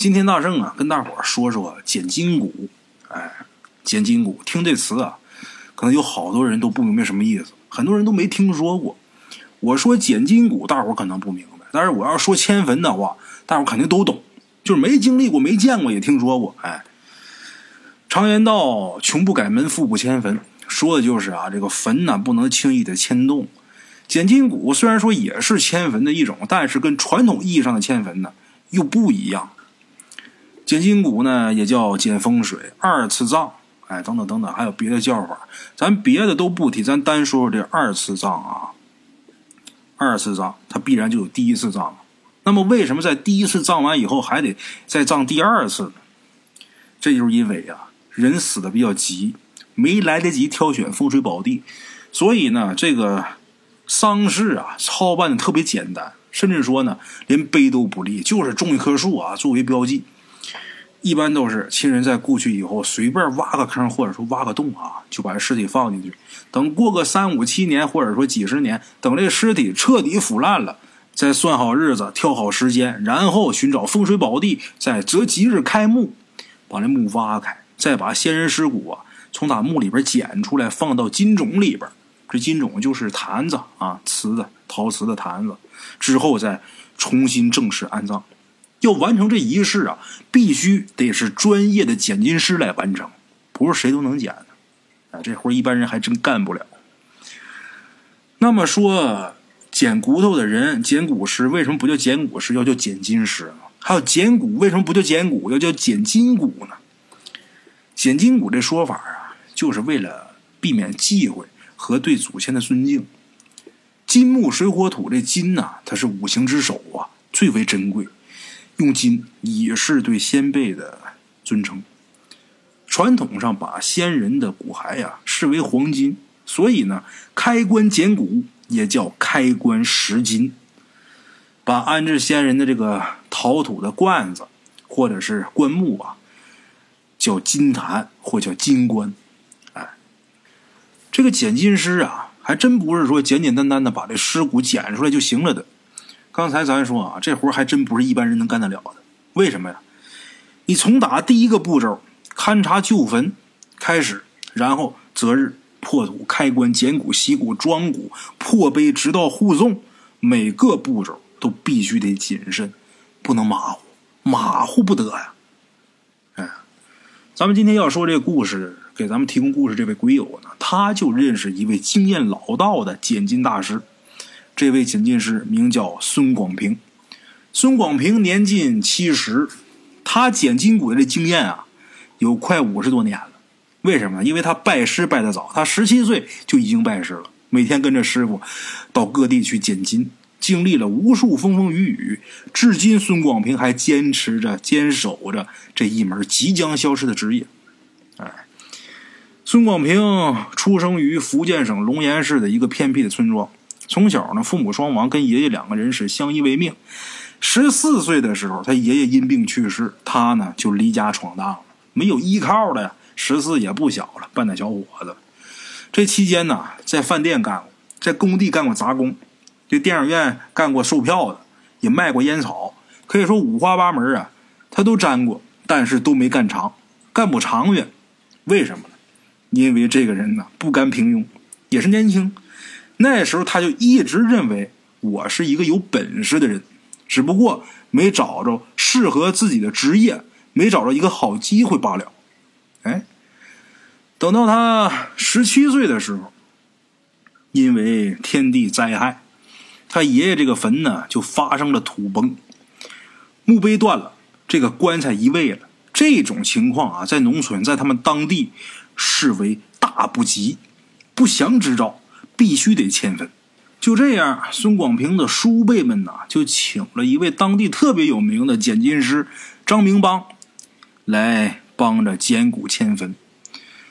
今天大圣啊，跟大伙说说捡金骨。哎，捡金骨，听这词啊，可能有好多人都不明白什么意思，很多人都没听说过。我说捡金骨，大伙可能不明白，但是我要说迁坟的话，大伙肯定都懂。就是没经历过、没见过，也听说过。哎，常言道：“穷不改门，富不迁坟。”说的就是啊，这个坟呢不能轻易的迁动。捡金骨虽然说也是迁坟的一种，但是跟传统意义上的迁坟呢又不一样。捡金骨呢也叫捡风水、二次葬，哎，等等等等，还有别的叫法。咱别的都不提，咱单说说这二次葬啊。二次葬它必然就有第一次葬，那么为什么在第一次葬完以后还得再葬第二次呢？这就是因为啊，人死的比较急。没来得及挑选风水宝地，所以呢，这个丧事啊操办的特别简单，甚至说呢，连碑都不立，就是种一棵树啊作为标记。一般都是亲人在故去以后，随便挖个坑或者说挖个洞啊，就把尸体放进去。等过个三五七年或者说几十年，等这尸体彻底腐烂了，再算好日子，挑好时间，然后寻找风水宝地，再择吉日开墓，把这墓挖开，再把先人尸骨啊。从打墓里边捡出来，放到金冢里边。这金冢就是坛子啊，瓷的、陶瓷的坛子。之后再重新正式安葬。要完成这仪式啊，必须得是专业的捡金师来完成，不是谁都能捡的。啊，这活一般人还真干不了。那么说，捡骨头的人，捡骨师为什么不叫捡骨师，要叫捡金师呢？还有捡骨为什么不叫捡骨，要叫捡金骨呢？捡金骨这说法啊。就是为了避免忌讳和对祖先的尊敬。金木水火土这金呐，它是五行之首啊，最为珍贵。用金以示对先辈的尊称。传统上把先人的骨骸呀视为黄金，所以呢，开棺捡骨也叫开棺拾金。把安置先人的这个陶土的罐子或者是棺木啊，叫金坛或叫金棺。哎这个捡金师啊，还真不是说简简单单的把这尸骨捡出来就行了的。刚才咱说啊，这活还真不是一般人能干得了的。为什么呀？你从打第一个步骤勘察旧坟开始，然后择日破土、开棺、捡骨、洗骨、装骨、破碑，直到护送，每个步骤都必须得谨慎，不能马虎，马虎不得呀。哎，咱们今天要说这个故事。给咱们提供故事这位鬼友呢，他就认识一位经验老道的捡金大师。这位捡金师名叫孙广平。孙广平年近七十，他捡金鬼的经验啊，有快五十多年了。为什么呢？因为他拜师拜得早，他十七岁就已经拜师了，每天跟着师傅到各地去捡金，经历了无数风风雨雨，至今孙广平还坚持着坚守着这一门即将消失的职业。哎。孙广平出生于福建省龙岩市的一个偏僻的村庄。从小呢，父母双亡，跟爷爷两个人是相依为命。十四岁的时候，他爷爷因病去世，他呢就离家闯荡了，没有依靠的呀。十四也不小了，半大小伙子。这期间呢，在饭店干过，在工地干过杂工，这电影院干过售票的，也卖过烟草，可以说五花八门啊，他都沾过，但是都没干长，干不长远。为什么呢？因为这个人呢不甘平庸，也是年轻，那时候他就一直认为我是一个有本事的人，只不过没找着适合自己的职业，没找着一个好机会罢了。哎，等到他十七岁的时候，因为天地灾害，他爷爷这个坟呢就发生了土崩，墓碑断了，这个棺材移位了。这种情况啊，在农村，在他们当地。视为大不吉，不祥之兆，必须得迁坟。就这样，孙广平的叔辈们呐，就请了一位当地特别有名的捡金师张明邦，来帮着捡骨迁坟。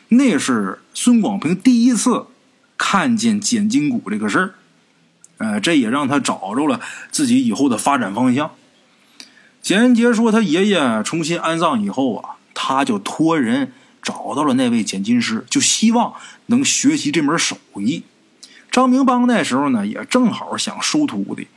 那是孙广平第一次看见捡金骨这个事儿，呃，这也让他找着了自己以后的发展方向。简仁杰说，他爷爷重新安葬以后啊，他就托人。找到了那位捡金师，就希望能学习这门手艺。张明邦那时候呢，也正好想收徒弟。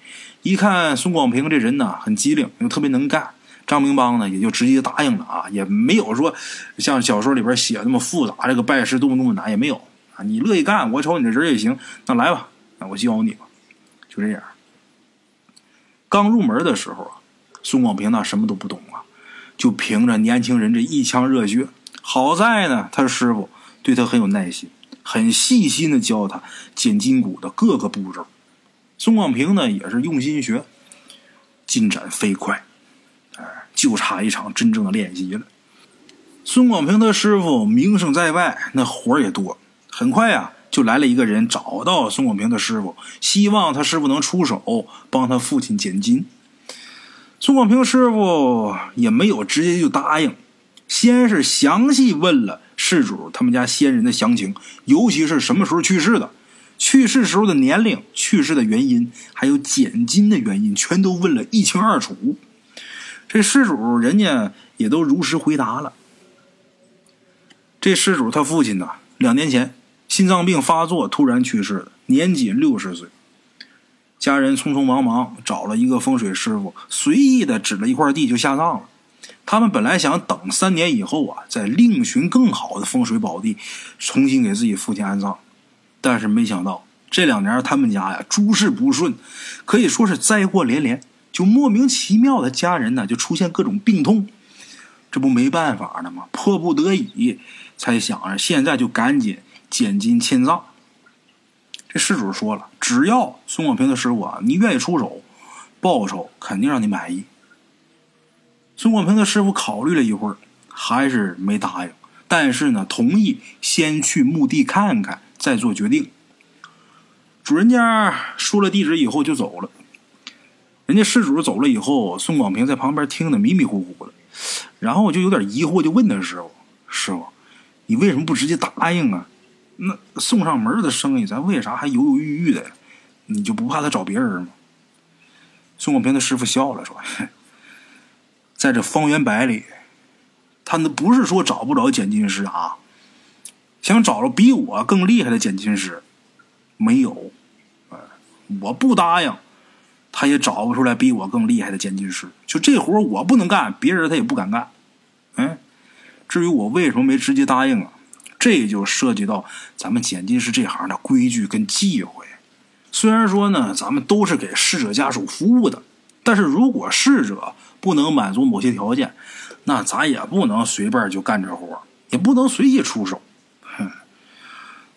一看孙广平这人呢，很机灵，又特别能干，张明邦呢也就直接答应了啊，也没有说像小说里边写那么复杂，这个拜师多么多么难也没有啊。你乐意干，我瞅你这人也行，那来吧，那我教你吧，就这样。刚入门的时候啊，孙广平那什么都不懂啊，就凭着年轻人这一腔热血。好在呢，他师傅对他很有耐心，很细心的教他剪筋骨的各个步骤。孙广平呢也是用心学，进展飞快，哎，就差一场真正的练习了。孙广平的师傅名声在外，那活也多，很快呀。就来了一个人，找到孙广平的师傅，希望他师傅能出手帮他父亲剪筋。孙广平师傅也没有直接就答应，先是详细问了事主他们家先人的详情，尤其是什么时候去世的，去世时候的年龄、去世的原因，还有减金的原因，全都问了一清二楚。这事主人家也都如实回答了。这施主他父亲呢，两年前。心脏病发作，突然去世的，年仅六十岁。家人匆匆忙忙找了一个风水师傅，随意的指了一块地就下葬了。他们本来想等三年以后啊，再另寻更好的风水宝地，重新给自己父亲安葬。但是没想到这两年他们家呀诸事不顺，可以说是灾祸连连，就莫名其妙的家人呢就出现各种病痛，这不没办法了吗？迫不得已才想着现在就赶紧。捡金迁葬，这施主说了，只要孙广平的师傅啊，你愿意出手，报酬肯定让你满意。孙广平的师傅考虑了一会儿，还是没答应，但是呢，同意先去墓地看看，再做决定。主人家说了地址以后就走了。人家施主走了以后，孙广平在旁边听得迷迷糊糊的，然后就有点疑惑，就问他师傅：“师傅，你为什么不直接答应啊？”那送上门的生意，咱为啥还犹犹豫豫的？你就不怕他找别人吗？孙广平的师傅笑了，说：“ 在这方圆百里，他那不是说找不着剪金师啊，想找着比我更厉害的剪金师，没有。我不答应，他也找不出来比我更厉害的剪金师。就这活我不能干，别人他也不敢干。嗯，至于我为什么没直接答应啊？”这就涉及到咱们剪金师这行的规矩跟忌讳。虽然说呢，咱们都是给逝者家属服务的，但是如果逝者不能满足某些条件，那咱也不能随便就干这活，也不能随意出手。哼，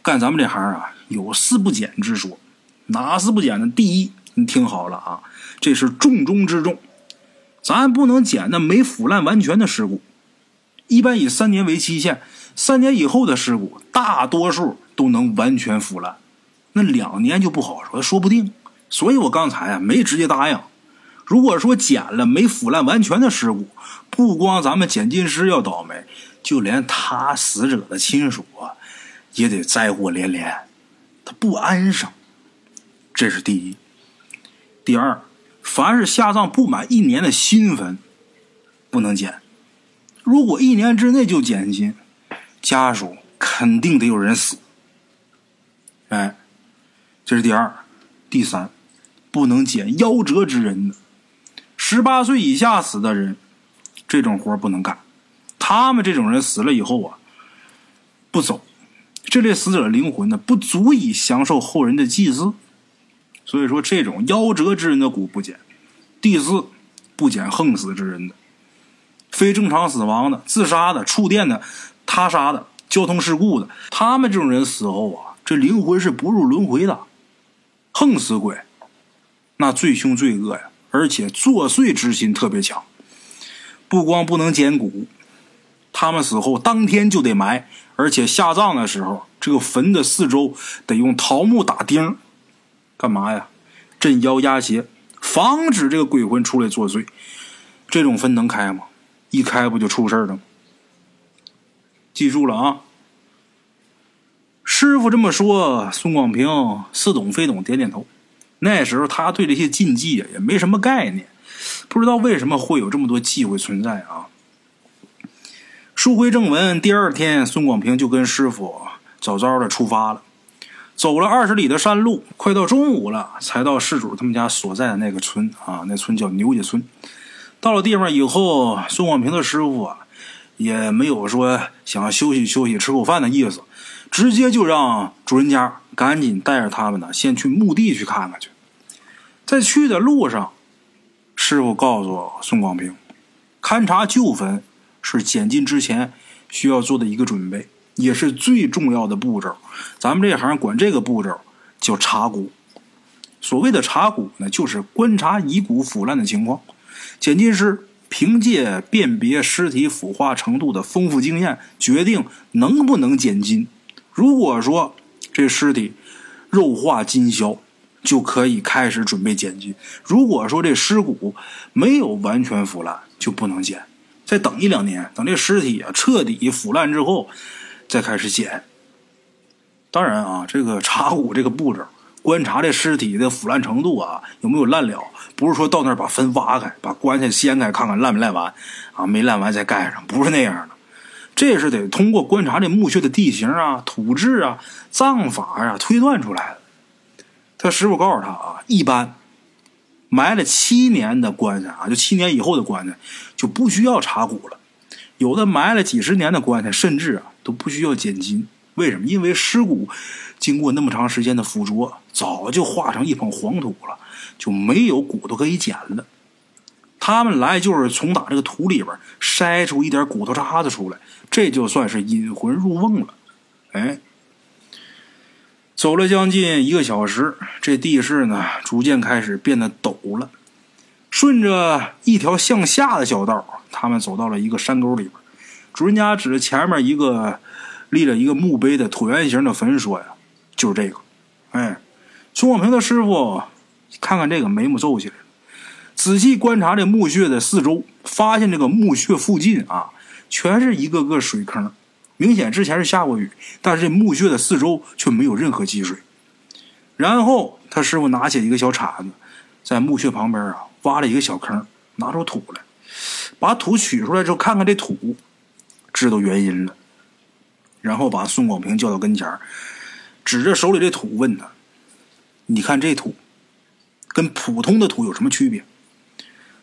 干咱们这行啊，有四不剪之说。哪四不剪呢？第一，你听好了啊，这是重中之重，咱不能捡那没腐烂完全的尸骨，一般以三年为期限。三年以后的尸骨，大多数都能完全腐烂，那两年就不好说，说不定。所以我刚才啊没直接答应。如果说捡了没腐烂完全的尸骨，不光咱们捡金师要倒霉，就连他死者的亲属啊，也得灾祸连连，他不安生。这是第一。第二，凡是下葬不满一年的新坟，不能捡。如果一年之内就捡金。家属肯定得有人死，哎，这是第二，第三，不能捡夭折之人的，十八岁以下死的人，这种活不能干。他们这种人死了以后啊，不走，这类死者的灵魂呢，不足以享受后人的祭祀，所以说这种夭折之人的骨不捡。第四，不捡横死之人的，非正常死亡的、自杀的、触电的。他杀的、交通事故的，他们这种人死后啊，这灵魂是不入轮回的，横死鬼，那最凶最恶呀，而且作祟之心特别强。不光不能捡骨，他们死后当天就得埋，而且下葬的时候，这个坟的四周得用桃木打钉，干嘛呀？镇妖压邪，防止这个鬼魂出来作祟。这种坟能开吗？一开不就出事了吗？记住了啊！师傅这么说，孙广平似懂非懂，点点头。那时候他对这些禁忌也没什么概念，不知道为什么会有这么多忌讳存在啊。书回正文，第二天，孙广平就跟师傅早早的出发了，走了二十里的山路，快到中午了，才到事主他们家所在的那个村啊，那村叫牛家村。到了地方以后，孙广平的师傅啊，也没有说想休息休息、吃口饭的意思，直接就让主人家赶紧带着他们呢，先去墓地去看看去。在去的路上，师傅告诉孙广平，勘察旧坟是捡金之前需要做的一个准备，也是最重要的步骤。咱们这行管这个步骤叫查骨。所谓的查骨呢，就是观察遗骨腐烂的情况。检金师凭借辨别尸体腐化程度的丰富经验，决定能不能捡金。如果说这尸体肉化金消，就可以开始准备捡金。如果说这尸骨没有完全腐烂，就不能捡，再等一两年，等这尸体啊彻底腐烂之后，再开始捡。当然啊，这个查骨这个步骤，观察这尸体的腐烂程度啊有没有烂了，不是说到那儿把坟挖开，把棺材掀开看看烂没烂完啊，没烂完再盖上，不是那样的。这是得通过观察这墓穴的地形啊、土质啊、葬法啊推断出来的。他师傅告诉他啊，一般埋了七年的棺材啊，就七年以后的棺材就不需要查骨了。有的埋了几十年的棺材，甚至啊都不需要捡金。为什么？因为尸骨经过那么长时间的腐浊，早就化成一捧黄土了，就没有骨头可以捡了。他们来就是从打这个土里边筛出一点骨头渣子出来，这就算是引魂入瓮了。哎。走了将近一个小时，这地势呢逐渐开始变得陡了。顺着一条向下的小道，他们走到了一个山沟里边。主人家指着前面一个立了一个墓碑的椭圆形的坟说：“呀，就是这个。”哎，孙广平的师傅看看这个，眉目皱起来。仔细观察这墓穴的四周，发现这个墓穴附近啊，全是一个个水坑。明显之前是下过雨，但是这墓穴的四周却没有任何积水。然后他师傅拿起一个小铲子，在墓穴旁边啊挖了一个小坑，拿出土来，把土取出来之后，看看这土，知道原因了。然后把孙广平叫到跟前指着手里这土问他：“你看这土，跟普通的土有什么区别？”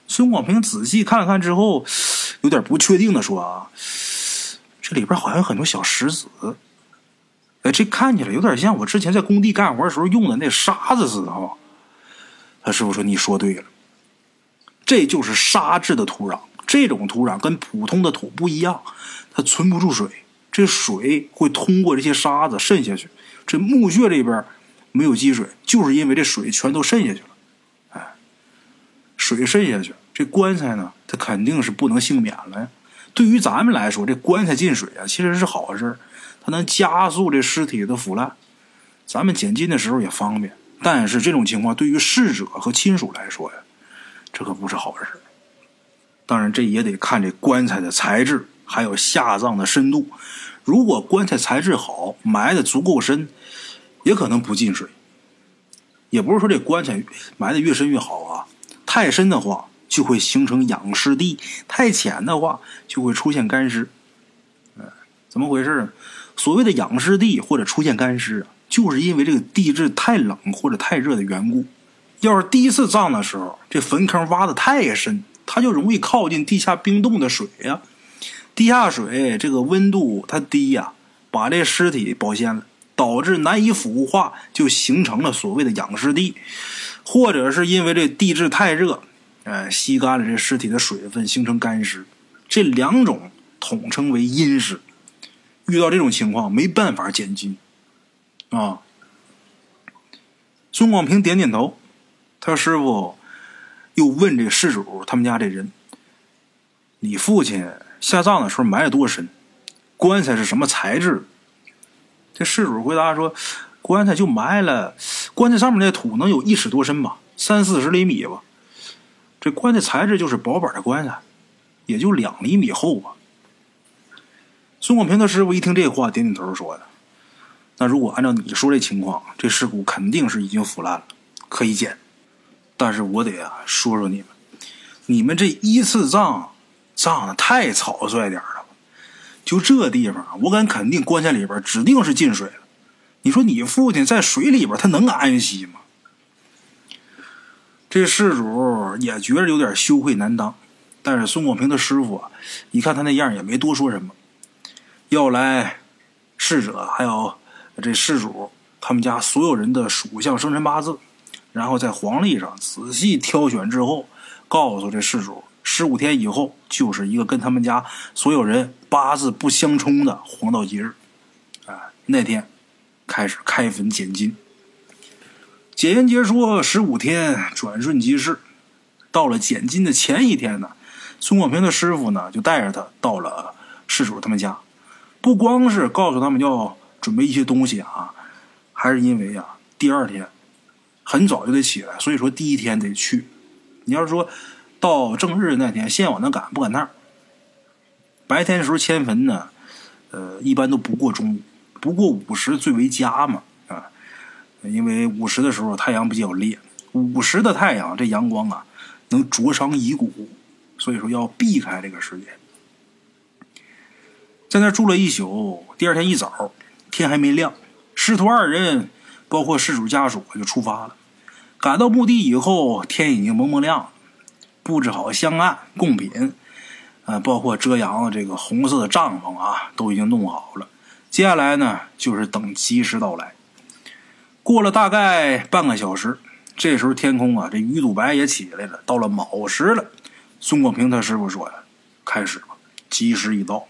孙广平仔细看了看之后，有点不确定的说：“啊。”这里边好像有很多小石子，哎，这看起来有点像我之前在工地干活的时候用的那沙子似的哈。他师傅说：“你说对了，这就是沙质的土壤。这种土壤跟普通的土不一样，它存不住水，这水会通过这些沙子渗下去。这墓穴里边没有积水，就是因为这水全都渗下去了。哎，水渗下去，这棺材呢，它肯定是不能幸免了呀。”对于咱们来说，这棺材进水啊，其实是好事它能加速这尸体的腐烂，咱们捡金的时候也方便。但是这种情况对于逝者和亲属来说呀，这可不是好事当然，这也得看这棺材的材质，还有下葬的深度。如果棺材材质好，埋的足够深，也可能不进水。也不是说这棺材埋的越深越好啊，太深的话。就会形成养尸地，太浅的话就会出现干尸。嗯，怎么回事？所谓的养尸地或者出现干尸啊，就是因为这个地质太冷或者太热的缘故。要是第一次葬的时候，这坟坑挖的太深，它就容易靠近地下冰冻的水呀。地下水这个温度它低呀，把这尸体保鲜了，导致难以腐化，就形成了所谓的养尸地。或者是因为这地质太热。呃，吸干了这尸体的水分，形成干尸，这两种统称为阴尸。遇到这种情况，没办法捡金啊。孙广平点点头，他师傅又问这事主他们家这人：“你父亲下葬的时候埋了多深？棺材是什么材质？”这事主回答说：“棺材就埋了，棺材上面那土能有一尺多深吧，三四十厘米吧。”这棺材材质就是薄板的棺材，也就两厘米厚吧。孙广平的师傅一听这话，点点头说：“的，那如果按照你说这情况，这尸骨肯定是已经腐烂了，可以捡。但是我得啊说说你们，你们这一次葬葬的太草率点了。就这地方，我敢肯定，棺材里边指定是进水了。你说你父亲在水里边，他能安息吗？”这事主也觉得有点羞愧难当，但是孙广平的师傅啊，一看他那样，也没多说什么，要来逝者还有这事主他们家所有人的属相、生辰八字，然后在黄历上仔细挑选之后，告诉这事主，十五天以后就是一个跟他们家所有人八字不相冲的黄道吉日，啊，那天开始开坟捡金。简言结说，十五天转瞬即逝，到了捡金的前一天呢。孙广平的师傅呢，就带着他到了事主他们家，不光是告诉他们要准备一些东西啊，还是因为啊，第二天很早就得起来，所以说第一天得去。你要是说到正日那天，先往那赶不赶趟？白天的时候迁坟呢，呃，一般都不过中午，不过午时最为佳嘛，因为午时的时候太阳比较烈，午时的太阳这阳光啊，能灼伤遗骨。所以说要避开这个时间，在那住了一宿。第二天一早，天还没亮，师徒二人包括事主家属就出发了。赶到墓地以后，天已经蒙蒙亮了，布置好香案、贡品，呃，包括遮阳的这个红色的帐篷啊，都已经弄好了。接下来呢，就是等吉时到来。过了大概半个小时，这时候天空啊，这鱼肚白也起来了，到了卯时了。孙广平他师傅说呀：“开始吧，吉时已到。”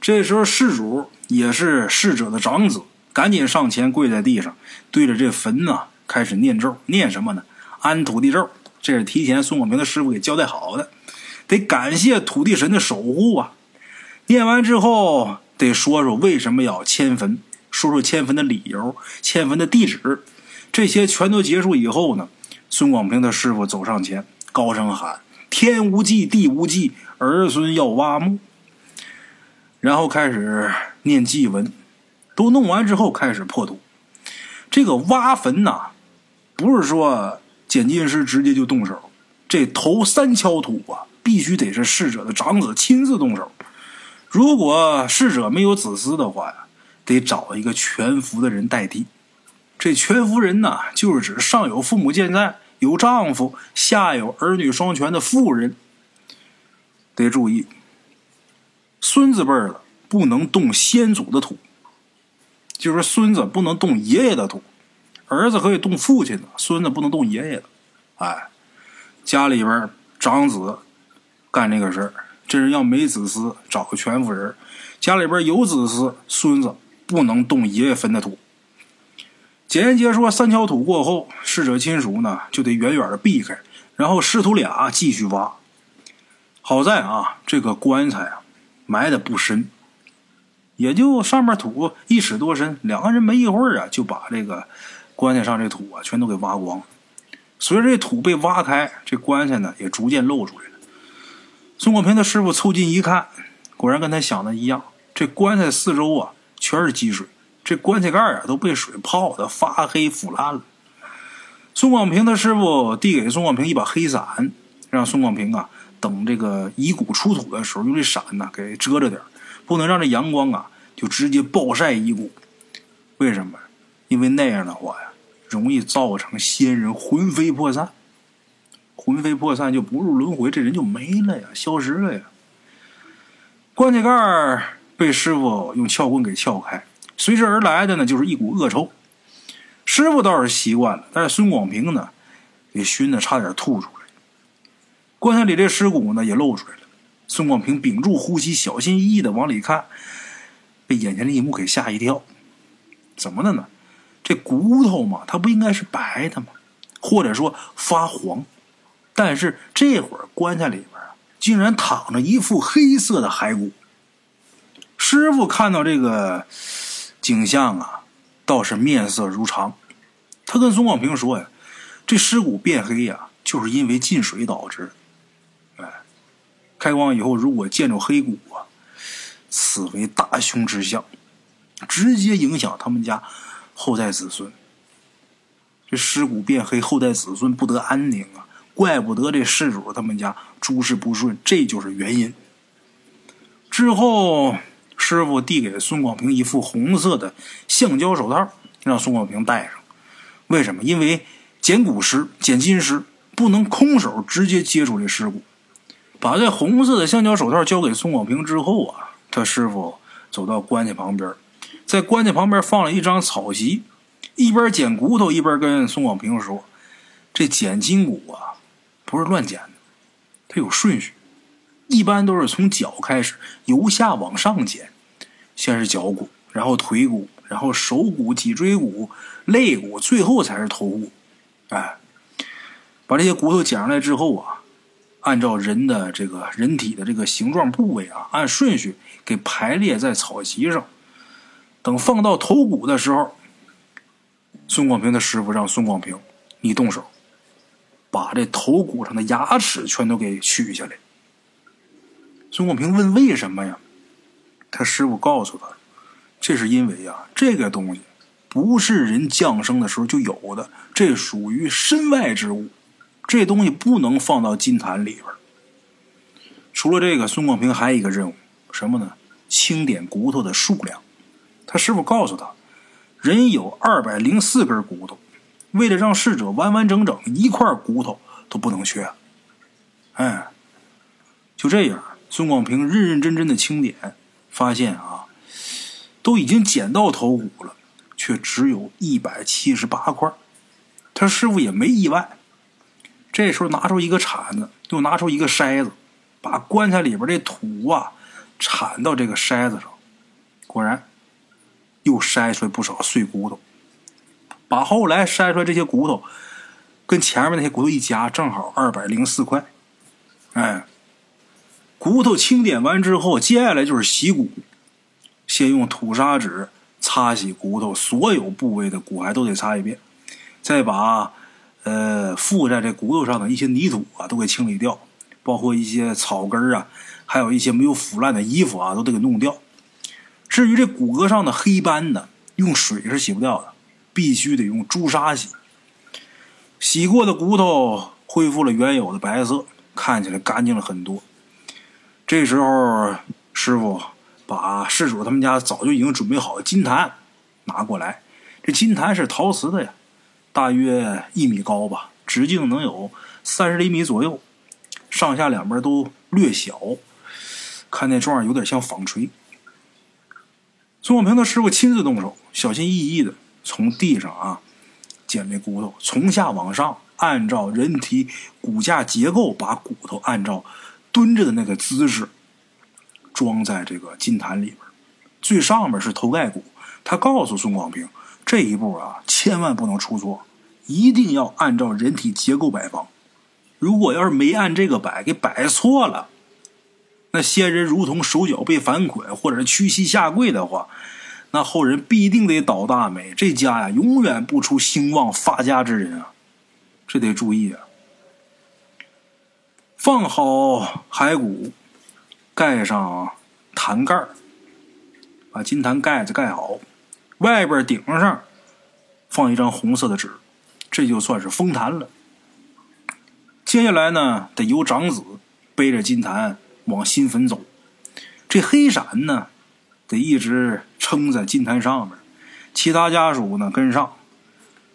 这时候，事主也是逝者的长子，赶紧上前跪在地上，对着这坟呢开始念咒。念什么呢？安土地咒。这是提前孙广平的师傅给交代好的，得感谢土地神的守护啊。念完之后，得说说为什么要迁坟，说说迁坟的理由、迁坟的地址。这些全都结束以后呢，孙广平的师傅走上前，高声喊。天无忌，地无忌，儿孙要挖墓。然后开始念祭文，都弄完之后开始破土。这个挖坟呐，不是说简进师直接就动手，这头三锹土啊，必须得是逝者的长子亲自动手。如果逝者没有子嗣的话呀，得找一个全福的人代替。这全福人呢，就是指上有父母健在。有丈夫，下有儿女双全的妇人，得注意。孙子辈儿的不能动先祖的土，就是孙子不能动爷爷的土，儿子可以动父亲的，孙子不能动爷爷的。哎，家里边长子干这个事儿，这人要没子嗣，找个全福人；家里边有子嗣，孙子不能动爷爷坟的土。简言结说，三锹土过后，逝者亲属呢就得远远的避开，然后师徒俩继续挖。好在啊，这个棺材啊埋的不深，也就上面土一尺多深。两个人没一会儿啊，就把这个棺材上这土啊全都给挖光了。随着这土被挖开，这棺材呢也逐渐露出来了。孙广平的师傅凑近一看，果然跟他想的一样，这棺材四周啊全是积水。这棺材盖啊都被水泡的发黑腐烂了。孙广平的师傅递给孙广平一把黑伞，让孙广平啊等这个遗骨出土的时候用这伞呢给遮着点不能让这阳光啊就直接暴晒遗骨。为什么？因为那样的话呀，容易造成先人魂飞魄散。魂飞魄散就不入轮回，这人就没了呀，消失了呀。棺材盖被师傅用撬棍给撬开。随之而来的呢，就是一股恶臭。师傅倒是习惯了，但是孙广平呢，给熏的差点吐出来。棺材里这尸骨呢，也露出来了。孙广平屏住呼吸，小心翼翼的往里看，被眼前的一幕给吓一跳。怎么的呢？这骨头嘛，它不应该是白的吗？或者说发黄？但是这会儿棺材里边啊，竟然躺着一副黑色的骸骨。师傅看到这个。景象啊，倒是面色如常。他跟孙广平说呀：“这尸骨变黑呀，就是因为进水导致。哎，开光以后，如果见着黑骨啊，此为大凶之象，直接影响他们家后代子孙。这尸骨变黑，后代子孙不得安宁啊！怪不得这事主他们家诸事不顺，这就是原因。之后。”师傅递给孙广平一副红色的橡胶手套，让孙广平戴上。为什么？因为捡骨师、捡金石不能空手直接接触这尸骨。把这红色的橡胶手套交给孙广平之后啊，他师傅走到棺材旁边，在棺材旁边放了一张草席，一边捡骨头一边跟孙广平说：“这捡筋骨啊，不是乱捡的，它有顺序，一般都是从脚开始，由下往上捡，先是脚骨，然后腿骨，然后手骨、脊椎骨、肋骨，最后才是头骨。哎，把这些骨头捡上来之后啊。”按照人的这个人体的这个形状部位啊，按顺序给排列在草席上。等放到头骨的时候，孙广平的师傅让孙广平你动手，把这头骨上的牙齿全都给取下来。孙广平问为什么呀？他师傅告诉他，这是因为啊，这个东西不是人降生的时候就有的，这属于身外之物。这东西不能放到金坛里边。除了这个，孙广平还有一个任务，什么呢？清点骨头的数量。他师傅告诉他，人有二百零四根骨头，为了让逝者完完整整，一块骨头都不能缺。哎，就这样，孙广平认认真真的清点，发现啊，都已经捡到头骨了，却只有一百七十八块。他师傅也没意外。这时候拿出一个铲子，又拿出一个筛子，把棺材里边这土啊铲到这个筛子上，果然又筛出来不少碎骨头。把后来筛出来这些骨头跟前面那些骨头一加，正好二百零四块。哎，骨头清点完之后，接下来就是洗骨，先用土砂纸擦洗骨头所有部位的骨骸都得擦一遍，再把。呃，附在这骨头上的一些泥土啊，都给清理掉，包括一些草根啊，还有一些没有腐烂的衣服啊，都得给弄掉。至于这骨骼上的黑斑呢，用水是洗不掉的，必须得用朱砂洗。洗过的骨头恢复了原有的白色，看起来干净了很多。这时候，师傅把事主他们家早就已经准备好的金坛拿过来，这金坛是陶瓷的呀。大约一米高吧，直径能有三十厘米左右，上下两边都略小，看那状有点像纺锤。孙广平的师傅亲自动手，小心翼翼的从地上啊捡这骨头，从下往上按照人体骨架结构，把骨头按照蹲着的那个姿势装在这个金坛里边。最上面是头盖骨，他告诉孙广平。这一步啊，千万不能出错，一定要按照人体结构摆放。如果要是没按这个摆，给摆错了，那先人如同手脚被反捆，或者是屈膝下跪的话，那后人必定得倒大霉，这家呀永远不出兴旺发家之人啊！这得注意啊！放好骸骨，盖上坛盖把金坛盖子盖好。外边顶上放一张红色的纸，这就算是封坛了。接下来呢，得由长子背着金坛往新坟走，这黑伞呢，得一直撑在金坛上面，其他家属呢跟上，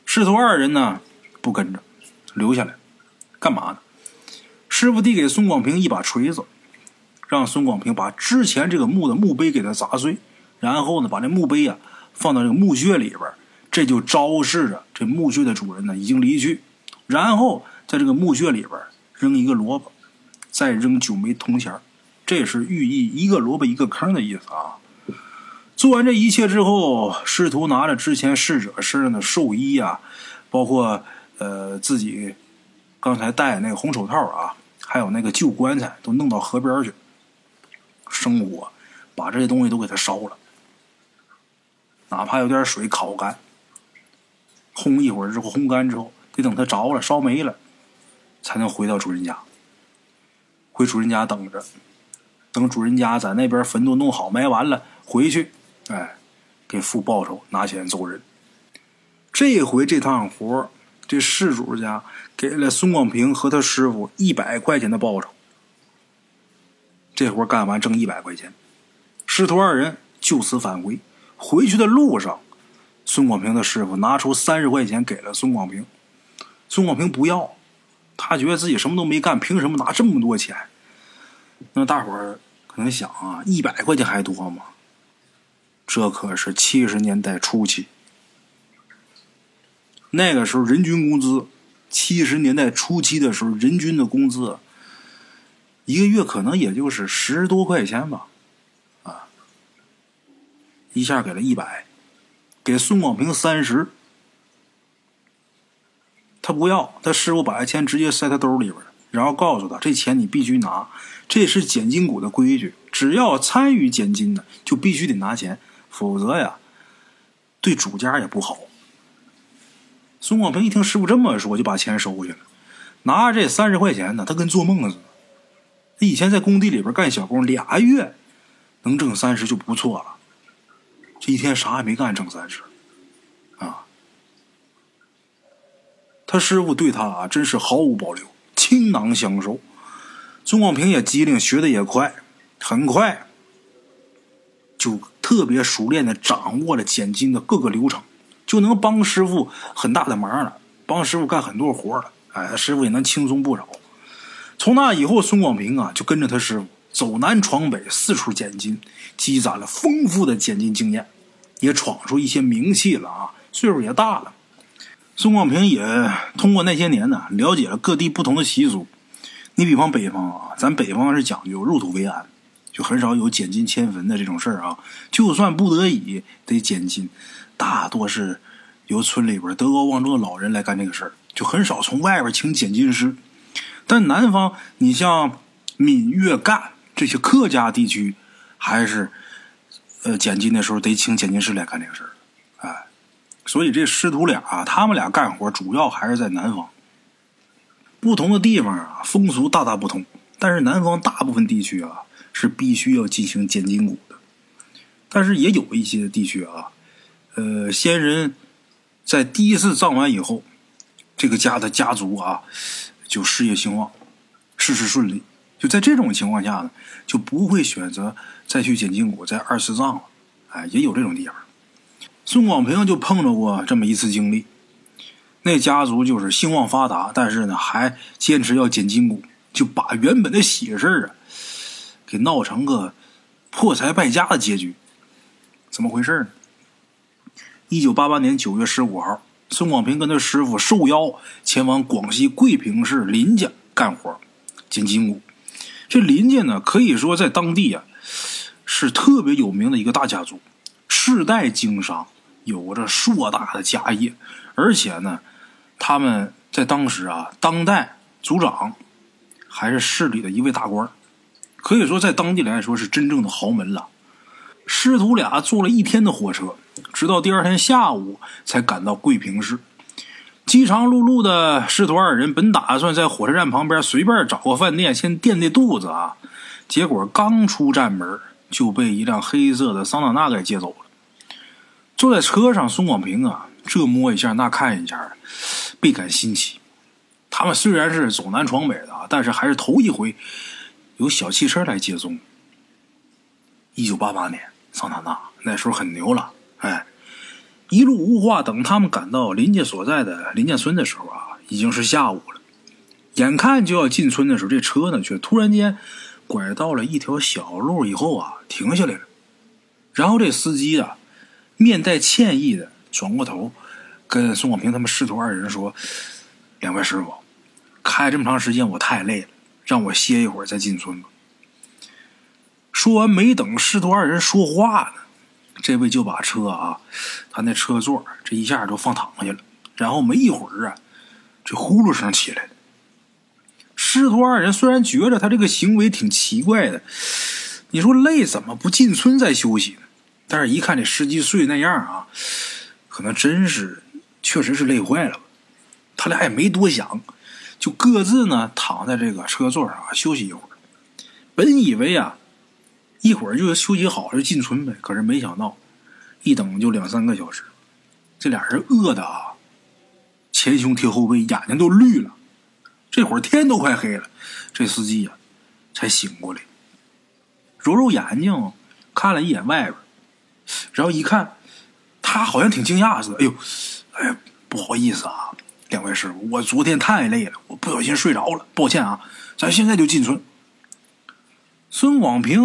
师徒二人呢不跟着，留下来干嘛呢？师傅递给孙广平一把锤子，让孙广平把之前这个墓的墓碑给他砸碎，然后呢，把这墓碑呀。放到这个墓穴里边，这就昭示着这墓穴的主人呢已经离去。然后在这个墓穴里边扔一个萝卜，再扔九枚铜钱这是寓意一个萝卜一个坑的意思啊。做完这一切之后，师徒拿着之前逝者身上的寿衣啊，包括呃自己刚才戴那个红手套啊，还有那个旧棺材，都弄到河边去，生火把这些东西都给它烧了。哪怕有点水烤干，烘一会儿之后，烘干之后，得等它着了、烧没了，才能回到主人家。回主人家等着，等主人家在那边坟都弄好、埋完了，回去，哎，给父报仇，拿钱走人。这回这趟活这事主家给了孙广平和他师傅一百块钱的报酬。这活干完挣一百块钱，师徒二人就此返回。回去的路上，孙广平的师傅拿出三十块钱给了孙广平。孙广平不要，他觉得自己什么都没干，凭什么拿这么多钱？那大伙儿可能想啊，一百块钱还多吗？这可是七十年代初期，那个时候人均工资，七十年代初期的时候人均的工资，一个月可能也就是十多块钱吧，啊，一下给了一百，给孙广平三十。他不要，他师傅把这钱直接塞他兜里边然后告诉他：“这钱你必须拿，这是捡金股的规矩。只要参与捡金的，就必须得拿钱，否则呀，对主家也不好。”孙广平一听师傅这么说，就把钱收去了。拿着这三十块钱呢，他跟做梦似的。他以前在工地里边干小工，俩月能挣三十就不错了。这一天啥也没干，挣三十。啊他师傅对他啊，真是毫无保留，倾囊相授。孙广平也机灵，学的也快，很快就特别熟练的掌握了剪金的各个流程，就能帮师傅很大的忙了，帮师傅干很多活了。哎，师傅也能轻松不少。从那以后，孙广平啊就跟着他师傅走南闯北，四处捡金，积攒了丰富的捡金经验，也闯出一些名气了啊，岁数也大了。孙广平也通过那些年呢，了解了各地不同的习俗。你比方北方啊，咱北方是讲究入土为安，就很少有捡金迁坟的这种事儿啊。就算不得已得捡金，大多是由村里边德高望重的老人来干这个事儿，就很少从外边请剪金师。但南方，你像闽粤赣这些客家地区，还是呃剪金的时候得请剪金师来干这个事儿。所以这师徒俩啊，他们俩干活主要还是在南方。不同的地方啊，风俗大大不同。但是南方大部分地区啊，是必须要进行捡金骨的。但是也有一些地区啊，呃，先人在第一次葬完以后，这个家的家族啊，就事业兴旺，事事顺利。就在这种情况下呢，就不会选择再去捡金骨，再二次葬了。哎，也有这种地方。孙广平就碰着过这么一次经历，那家族就是兴旺发达，但是呢还坚持要捡金骨，就把原本的喜事啊给闹成个破财败家的结局。怎么回事呢？一九八八年九月十五号，孙广平跟他师傅受邀前往广西桂平市林家干活，捡金骨。这林家呢，可以说在当地啊是特别有名的一个大家族，世代经商。有着硕大的家业，而且呢，他们在当时啊，当代族长还是市里的一位大官，可以说在当地来说是真正的豪门了。师徒俩坐了一天的火车，直到第二天下午才赶到桂平市。饥肠辘辘的师徒二人本打算在火车站旁边随便找个饭店先垫垫肚子啊，结果刚出站门就被一辆黑色的桑塔纳给接走了。坐在车上，孙广平啊，这摸一下，那看一下，倍感新奇。他们虽然是走南闯北的，但是还是头一回有小汽车来接送。一九八八年，桑塔纳那时候很牛了，哎，一路无话。等他们赶到林家所在的林家村的时候啊，已经是下午了。眼看就要进村的时候，这车呢却突然间拐到了一条小路以后啊，停下来了。然后这司机啊。面带歉意的转过头，跟宋广平他们师徒二人说：“两位师傅，开这么长时间我太累了，让我歇一会儿再进村吧。”说完，没等师徒二人说话呢，这位就把车啊，他那车座这一下就放躺下了。然后没一会儿啊，这呼噜声起来了。师徒二人虽然觉得他这个行为挺奇怪的，你说累怎么不进村再休息呢？但是，一看这司机睡那样啊，可能真是，确实是累坏了。他俩也没多想，就各自呢躺在这个车座上休息一会儿。本以为啊，一会儿就休息好就进村呗。可是没想到，一等就两三个小时。这俩人饿的啊，前胸贴后背，眼睛都绿了。这会儿天都快黑了，这司机呀才醒过来，揉揉眼睛，看了一眼外边。然后一看，他好像挺惊讶似的。哎呦，哎呀，不好意思啊，两位师傅，我昨天太累了，我不小心睡着了，抱歉啊。咱现在就进村。孙广平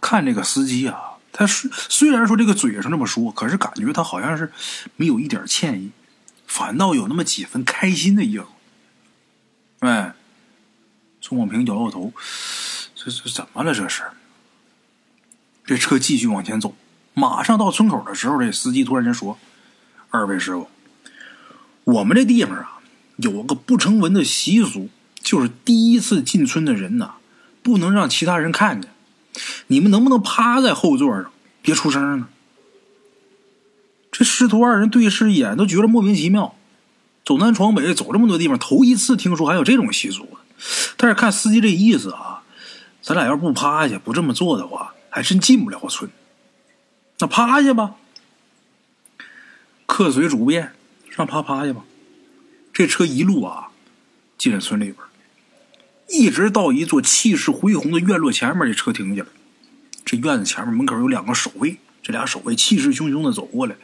看这个司机啊，他虽虽然说这个嘴上这么说，可是感觉他好像是没有一点歉意，反倒有那么几分开心的意思。哎，宋广平摇摇头，这这怎么了？这是？这车继续往前走，马上到村口的时候，这司机突然间说：“二位师傅，我们这地方啊，有个不成文的习俗，就是第一次进村的人呐。”不能让其他人看见，你们能不能趴在后座上，别出声呢？这师徒二人对视一眼，都觉得莫名其妙。走南闯北，走这么多地方，头一次听说还有这种习俗。但是看司机这意思啊，咱俩要不趴下，不这么做的话，还真进不了村。那趴下吧，客随主便，让趴趴下吧。这车一路啊，进了村里边。一直到一座气势恢宏的院落前面，这车停下了。这院子前面门口有两个守卫，这俩守卫气势汹汹的走过来，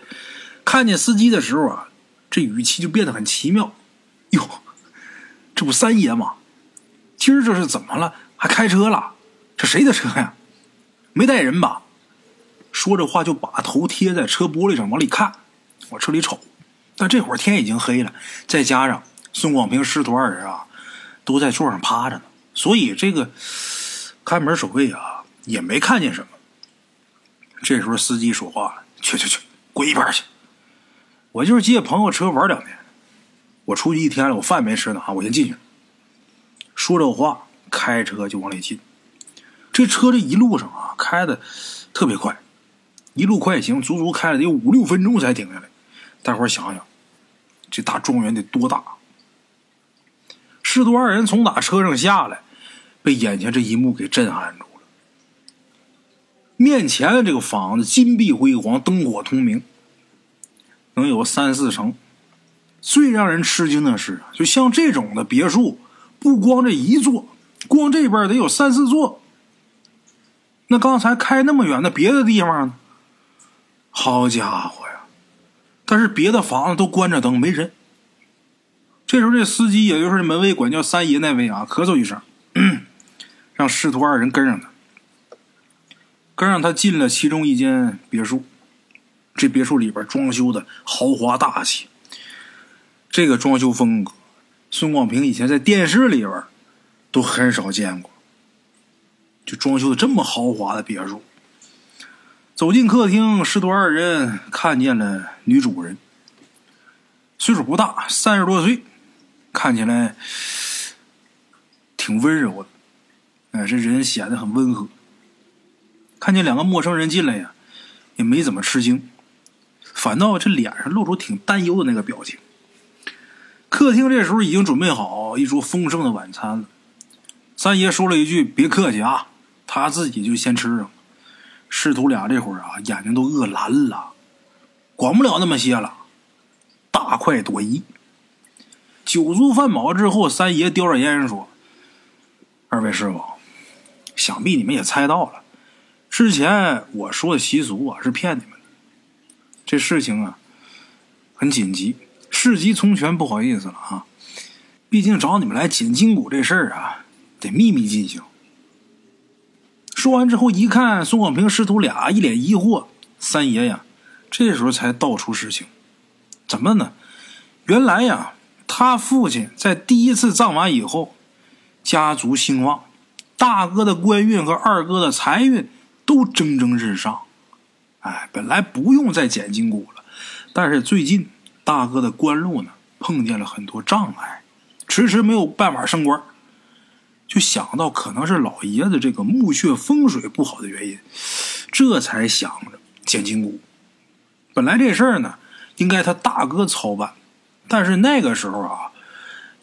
看见司机的时候啊，这语气就变得很奇妙。哟，这不三爷吗？今儿这是怎么了？还开车了？这谁的车呀？没带人吧？说着话就把头贴在车玻璃上往里看，往车里瞅。但这会儿天已经黑了，再加上孙广平师徒二人啊。都在座上趴着呢，所以这个看门守卫啊也没看见什么。这时候司机说话了：“去去去，滚一边去！我就是借朋友车玩两天，我出去一天了，我饭没吃呢啊，我先进去。”说着话，开车就往里进。这车这一路上啊开的特别快，一路快行，足足开了得有五六分钟才停下来。大伙想想，这大庄园得多大？师徒二人从打车上下来，被眼前这一幕给震撼住了。面前的这个房子金碧辉煌，灯火通明，能有三四层。最让人吃惊的是，就像这种的别墅，不光这一座，光这边得有三四座。那刚才开那么远的别的地方呢？好家伙呀！但是别的房子都关着灯，没人。这时候，这司机也就是门卫管叫三爷那位啊，咳嗽一声，让师徒二人跟上他，跟上他进了其中一间别墅。这别墅里边装修的豪华大气，这个装修风格，孙广平以前在电视里边都很少见过。就装修的这么豪华的别墅，走进客厅，师徒二人看见了女主人，岁数不大，三十多岁。看起来挺温柔的，哎，这人显得很温和。看见两个陌生人进来呀，也没怎么吃惊，反倒这脸上露出挺担忧的那个表情。客厅这时候已经准备好一桌丰盛的晚餐了。三爷说了一句：“别客气啊。”他自己就先吃上了。师徒俩这会儿啊，眼睛都饿蓝了，管不了那么些了，大快朵颐。酒足饭饱之后，三爷叼着烟说：“二位师傅，想必你们也猜到了，之前我说的习俗啊是骗你们的。这事情啊很紧急，事急从权，不好意思了啊。毕竟找你们来捡筋骨这事儿啊，得秘密进行。”说完之后，一看孙广平师徒俩一脸疑惑，三爷呀，这时候才道出实情：怎么呢？原来呀。他父亲在第一次葬完以后，家族兴旺，大哥的官运和二哥的财运都蒸蒸日上。哎，本来不用再捡筋骨了，但是最近大哥的官路呢碰见了很多障碍，迟迟没有办法升官，就想到可能是老爷子这个墓穴风水不好的原因，这才想着捡筋骨。本来这事儿呢，应该他大哥操办。但是那个时候啊，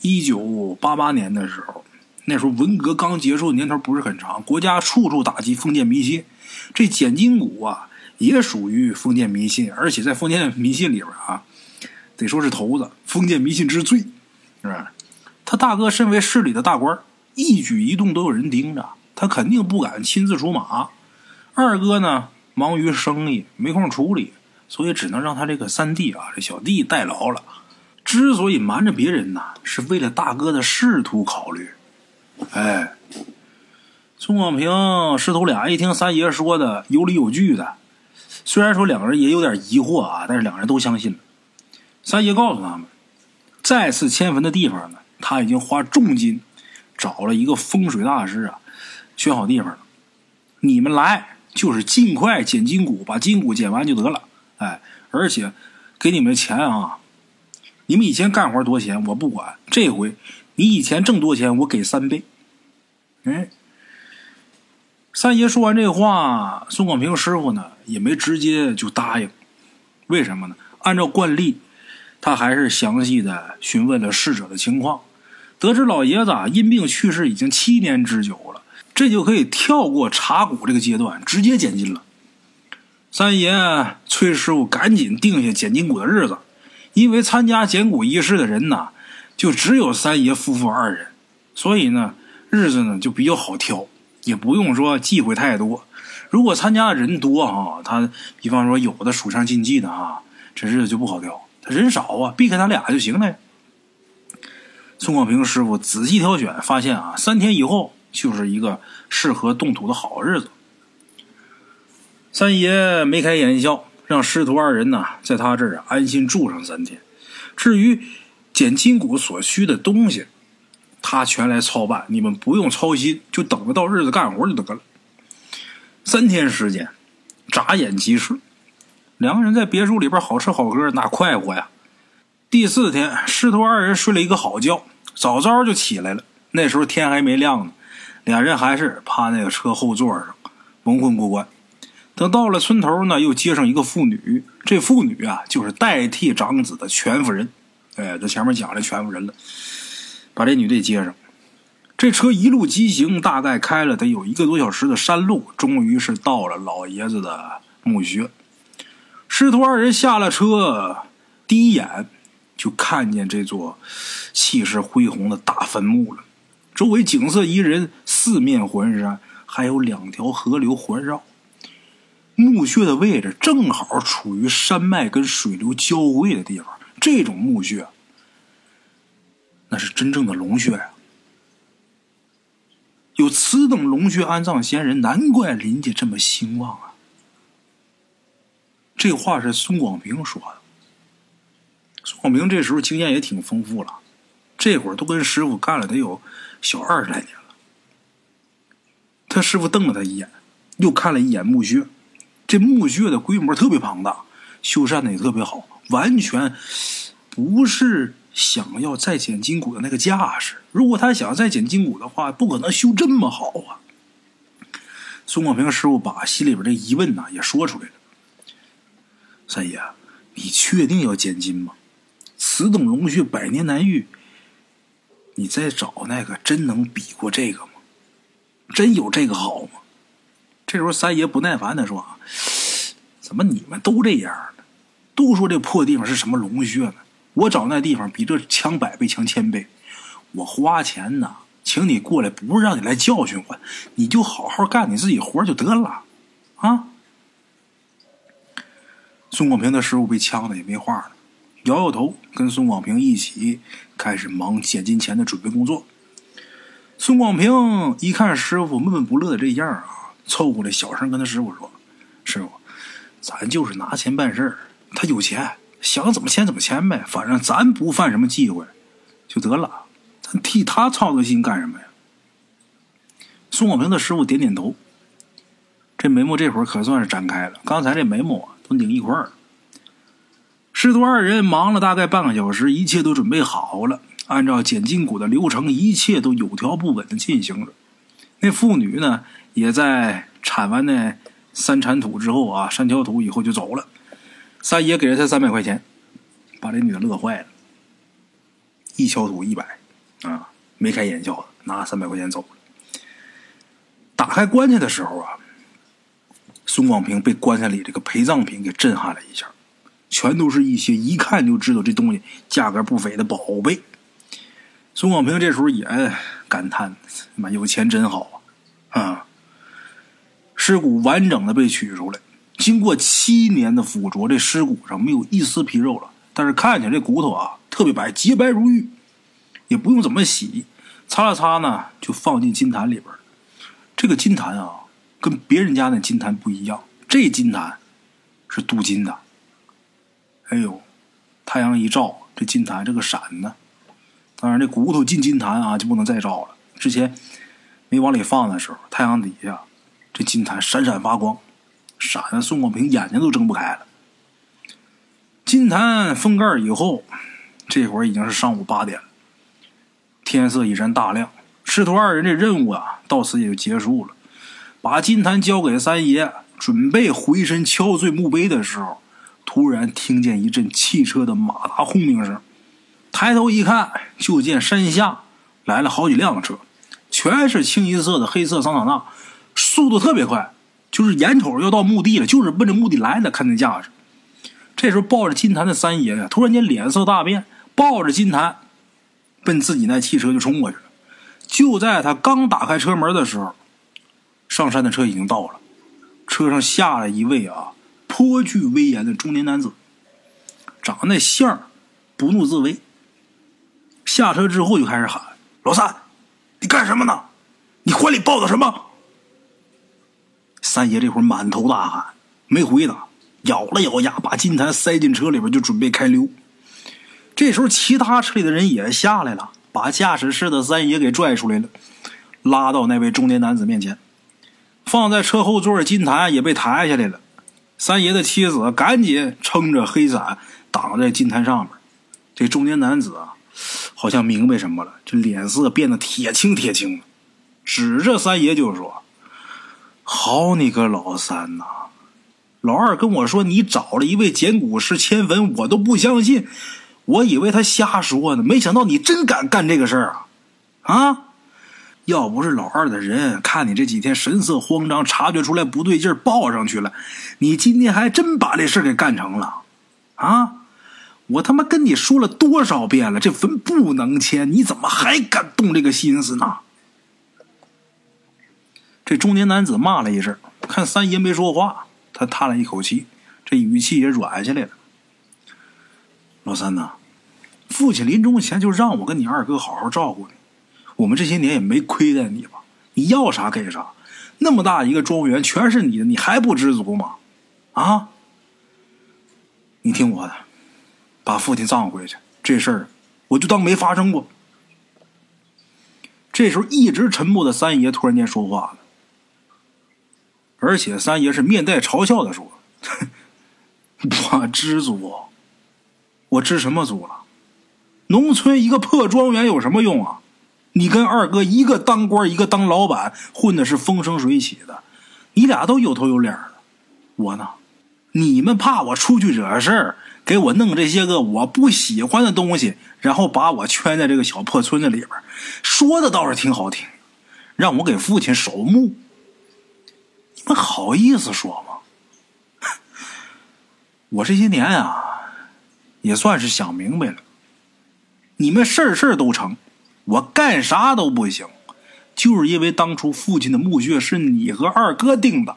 一九八八年的时候，那时候文革刚结束，年头不是很长，国家处处打击封建迷信，这捡筋骨啊也属于封建迷信，而且在封建迷信里边啊，得说是头子，封建迷信之最，是吧？他大哥身为市里的大官，一举一动都有人盯着，他肯定不敢亲自出马。二哥呢，忙于生意，没空处理，所以只能让他这个三弟啊，这小弟代劳了。之所以瞒着别人呢，是为了大哥的仕途考虑。哎，宋广平师徒俩一听三爷说的有理有据的，虽然说两个人也有点疑惑啊，但是两个人都相信了。三爷告诉他们，再次迁坟的地方呢，他已经花重金找了一个风水大师啊，选好地方了。你们来就是尽快捡金骨，把金骨捡完就得了。哎，而且给你们钱啊，你们以前干活多钱我不管，这回你以前挣多钱我给三倍。哎。三爷说完这话，宋广平师傅呢也没直接就答应，为什么呢？按照惯例，他还是详细的询问了逝者的情况，得知老爷子因病去世已经七年之久了，这就可以跳过查骨这个阶段，直接捡金了。三爷崔师傅赶紧定下捡金骨的日子，因为参加捡骨仪式的人呢，就只有三爷夫妇二人，所以呢日子呢就比较好挑。也不用说忌讳太多，如果参加的人多哈，他比方说有的属相禁忌的哈，这日子就不好挑。他人少啊，避开他俩就行了。宋广平师傅仔细挑选，发现啊，三天以后就是一个适合动土的好日子。三爷眉开眼笑，让师徒二人呢在他这儿安心住上三天。至于捡金骨所需的东西。他全来操办，你们不用操心，就等着到日子干活就得了。三天时间，眨眼即逝。两个人在别墅里边好吃好喝，那快活呀！第四天，师徒二人睡了一个好觉，早早就起来了。那时候天还没亮呢，俩人还是趴那个车后座上蒙混过关。等到了村头呢，又接上一个妇女。这妇女啊，就是代替长子的全夫人。哎，这前面讲了全夫人了。把这女的接上，这车一路疾行，大概开了得有一个多小时的山路，终于是到了老爷子的墓穴。师徒二人下了车，第一眼就看见这座气势恢宏的大坟墓了。周围景色宜人，四面环山，还有两条河流环绕。墓穴的位置正好处于山脉跟水流交汇的地方，这种墓穴。那是真正的龙穴呀！有此等龙穴安葬先人，难怪林家这么兴旺啊！这话是孙广平说的。孙广平这时候经验也挺丰富了，这会儿都跟师傅干了得有小二十来年了。他师傅瞪了他一眼，又看了一眼墓穴，这墓穴的规模特别庞大，修缮的也特别好，完全不是。想要再捡金骨的那个架势，如果他想要再捡金骨的话，不可能修这么好啊！孙广平师傅把心里边这疑问呐也说出来了。三爷，你确定要捡金吗？此等龙穴百年难遇，你再找那个真能比过这个吗？真有这个好吗？这时候三爷不耐烦的说：“怎么你们都这样呢？都说这破地方是什么龙穴呢？”我找那地方比这强百倍强千倍，我花钱呢，请你过来不是让你来教训我，你就好好干你自己活就得了，啊！孙广平的师傅被呛的也没话了，摇摇头，跟孙广平一起开始忙捡金钱的准备工作。孙广平一看师傅闷闷不乐的这样啊，凑过来小声跟他师傅说：“师傅，咱就是拿钱办事儿，他有钱。”想怎么签怎么签呗，反正咱不犯什么忌讳，就得了。咱替他操个心干什么呀？宋广平的师傅点点头，这眉毛这会儿可算是展开了。刚才这眉毛啊都拧一块儿。师徒二人忙了大概半个小时，一切都准备好了，按照剪筋骨的流程，一切都有条不紊的进行着。那妇女呢，也在铲完那三铲土之后啊，三锹土以后就走了。三爷给了他三百块钱，把这女的乐坏了。一锹土一百，啊，眉开眼笑的拿三百块钱走了。打开棺材的时候啊，孙广平被棺材里这个陪葬品给震撼了一下，全都是一些一看就知道这东西价格不菲的宝贝。孙广平这时候也感叹：“妈，有钱真好啊！”啊，尸骨完整的被取出来。经过七年的腐浊，这尸骨上没有一丝皮肉了，但是看起来这骨头啊特别白，洁白如玉，也不用怎么洗，擦了擦呢就放进金坛里边这个金坛啊，跟别人家那金坛不一样，这金坛是镀金的。哎呦，太阳一照，这金坛这个闪呢。当然，这骨头进金坛啊，就不能再照了。之前没往里放的时候，太阳底下这金坛闪闪发光，闪的宋广平眼睛都睁不开了。金坛封盖以后，这会儿已经是上午八点了，天色已然大亮。师徒二人这任务啊，到此也就结束了。把金坛交给三爷，准备回身敲碎墓碑的时候，突然听见一阵汽车的马达轰鸣声。抬头一看，就见山下来了好几辆车，全是清一色的黑色桑塔纳，速度特别快，就是眼瞅着要到墓地了，就是奔着墓地来的。看那架势，这时候抱着金坛的三爷呀，突然间脸色大变，抱着金坛奔自己那汽车就冲过去了。就在他刚打开车门的时候，上山的车已经到了，车上下来一位啊颇具威严的中年男子，长得那相不怒自威。下车之后就开始喊：“老三，你干什么呢？你怀里抱的什么？”三爷这会儿满头大汗，没回答，咬了咬牙，把金坛塞进车里边，就准备开溜。这时候，其他车里的人也下来了，把驾驶室的三爷给拽出来了，拉到那位中年男子面前，放在车后座的金坛也被抬下来了。三爷的妻子赶紧撑着黑伞挡在金坛上面。这中年男子啊。好像明白什么了，这脸色变得铁青铁青的，指着三爷就说：“好你个老三呐！老二跟我说你找了一位捡骨师迁坟，我都不相信，我以为他瞎说呢，没想到你真敢干这个事儿啊！啊！要不是老二的人看你这几天神色慌张，察觉出来不对劲报上去了，你今天还真把这事给干成了啊！”我他妈跟你说了多少遍了，这坟不能迁，你怎么还敢动这个心思呢？这中年男子骂了一声，看三爷没说话，他叹了一口气，这语气也软下来了。老三呐，父亲临终前就让我跟你二哥好好照顾你，我们这些年也没亏待你吧？你要啥给啥，那么大一个庄园全是你的，你还不知足吗？啊？你听我的。把父亲葬回去，这事儿我就当没发生过。这时候一直沉默的三爷突然间说话了，而且三爷是面带嘲笑的说：“ 我知足，我知什么足了？农村一个破庄园有什么用啊？你跟二哥一个当官，一个当老板，混的是风生水起的，你俩都有头有脸的。我呢，你们怕我出去惹事儿。”给我弄这些个我不喜欢的东西，然后把我圈在这个小破村子里边，说的倒是挺好听，让我给父亲守墓。你们好意思说吗？我这些年啊，也算是想明白了，你们事事都成，我干啥都不行，就是因为当初父亲的墓穴是你和二哥定的，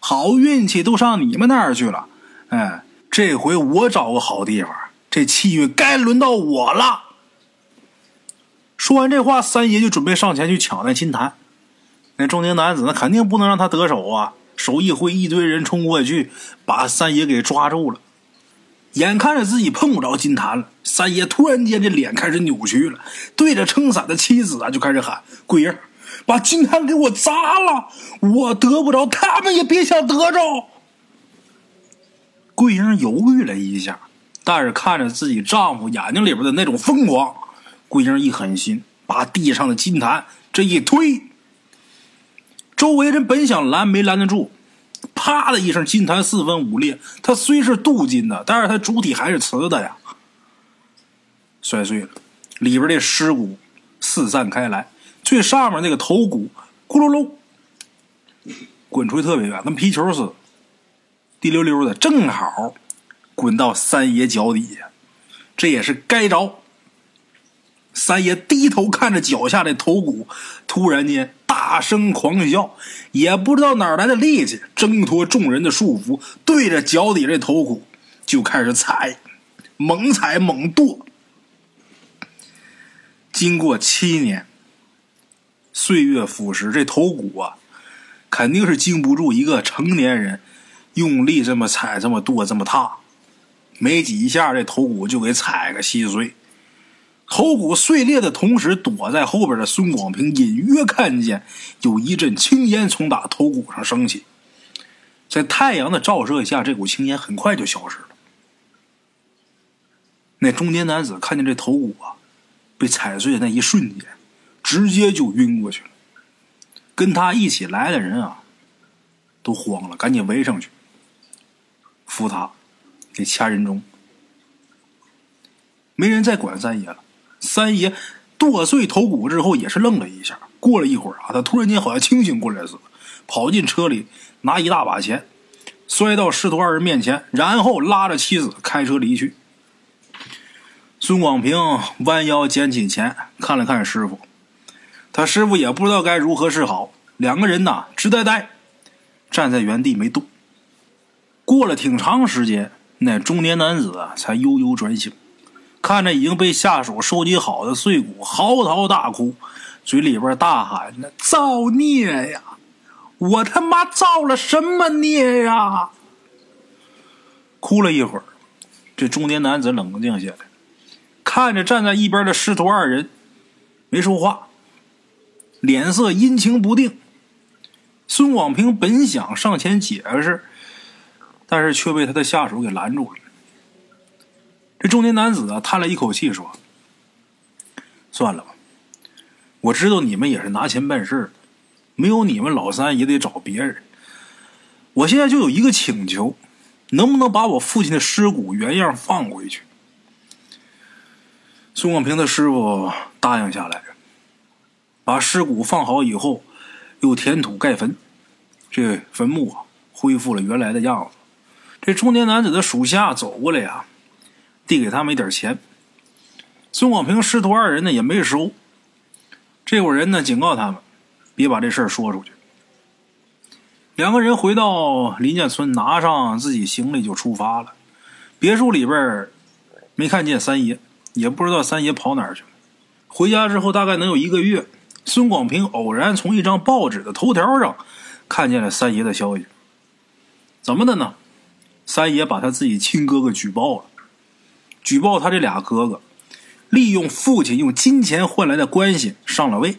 好运气都上你们那儿去了，哎。这回我找个好地方，这气运该轮到我了。说完这话，三爷就准备上前去抢那金坛。那中年男子那肯定不能让他得手啊！手一挥，一堆人冲过去，把三爷给抓住了。眼看着自己碰不着金坛了，三爷突然间这脸开始扭曲了，对着撑伞的妻子啊就开始喊：“桂英，把金坛给我砸了！我得不着，他们也别想得着。”桂英犹豫了一下，但是看着自己丈夫眼睛里边的那种疯狂，桂英一狠心，把地上的金坛这一推，周围人本想拦没拦得住，啪的一声，金坛四分五裂。它虽是镀金的，但是它主体还是瓷的呀，摔碎了，里边的尸骨四散开来，最上面那个头骨咕噜噜滚出去特别远，跟皮球似的。滴溜溜的，正好滚到三爷脚底下，这也是该着。三爷低头看着脚下的头骨，突然间大声狂笑，也不知道哪来的力气，挣脱众人的束缚，对着脚底这头骨就开始踩，猛踩猛跺。经过七年岁月腐蚀，这头骨啊，肯定是经不住一个成年人用力这么踩、这么跺、这么踏，没几下，这头骨就给踩个稀碎。头骨碎裂的同时，躲在后边的孙广平隐约看见有一阵青烟从打头骨上升起，在太阳的照射下，这股青烟很快就消失了。那中年男子看见这头骨啊被踩碎的那一瞬间，直接就晕过去了。跟他一起来的人啊都慌了，赶紧围上去扶他，给掐人中。没人再管三爷了。三爷剁碎头骨之后，也是愣了一下。过了一会儿啊，他突然间好像清醒过来似的，跑进车里拿一大把钱，摔到师徒二人面前，然后拉着妻子开车离去。孙广平弯腰捡起钱，看了看师傅，他师傅也不知道该如何是好。两个人呐，直呆呆站在原地没动。过了挺长时间，那中年男子才悠悠转醒。看着已经被下属收集好的碎骨，嚎啕大哭，嘴里边大喊着：“造孽呀！我他妈造了什么孽呀！”哭了一会儿，这中年男子冷静下来，看着站在一边的师徒二人，没说话，脸色阴晴不定。孙广平本想上前解释，但是却被他的下属给拦住了。这中年男子啊，叹了一口气说：“算了吧，我知道你们也是拿钱办事的，没有你们老三也得找别人。我现在就有一个请求，能不能把我父亲的尸骨原样放回去？”孙广平的师傅答应下来，把尸骨放好以后，又填土盖坟，这坟墓啊恢复了原来的样子。这中年男子的属下走过来呀。递给他们一点钱，孙广平师徒二人呢也没收。这伙人呢警告他们，别把这事儿说出去。两个人回到林家村，拿上自己行李就出发了。别墅里边没看见三爷，也不知道三爷跑哪儿去了。回家之后大概能有一个月，孙广平偶然从一张报纸的头条上看见了三爷的消息。怎么的呢？三爷把他自己亲哥哥举报了。举报他这俩哥哥，利用父亲用金钱换来的关系上了位，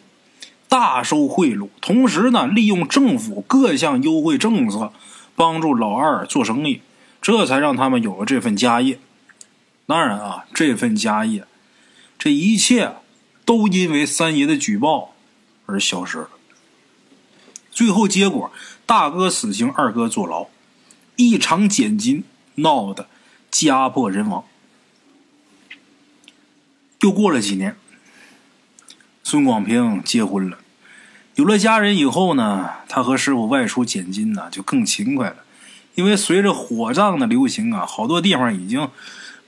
大收贿赂，同时呢，利用政府各项优惠政策帮助老二做生意，这才让他们有了这份家业。当然啊，这份家业，这一切都因为三爷的举报而消失了。最后结果，大哥死刑，二哥坐牢，一场捡金闹得家破人亡。又过了几年，孙广平结婚了，有了家人以后呢，他和师傅外出捡金呢就更勤快了。因为随着火葬的流行啊，好多地方已经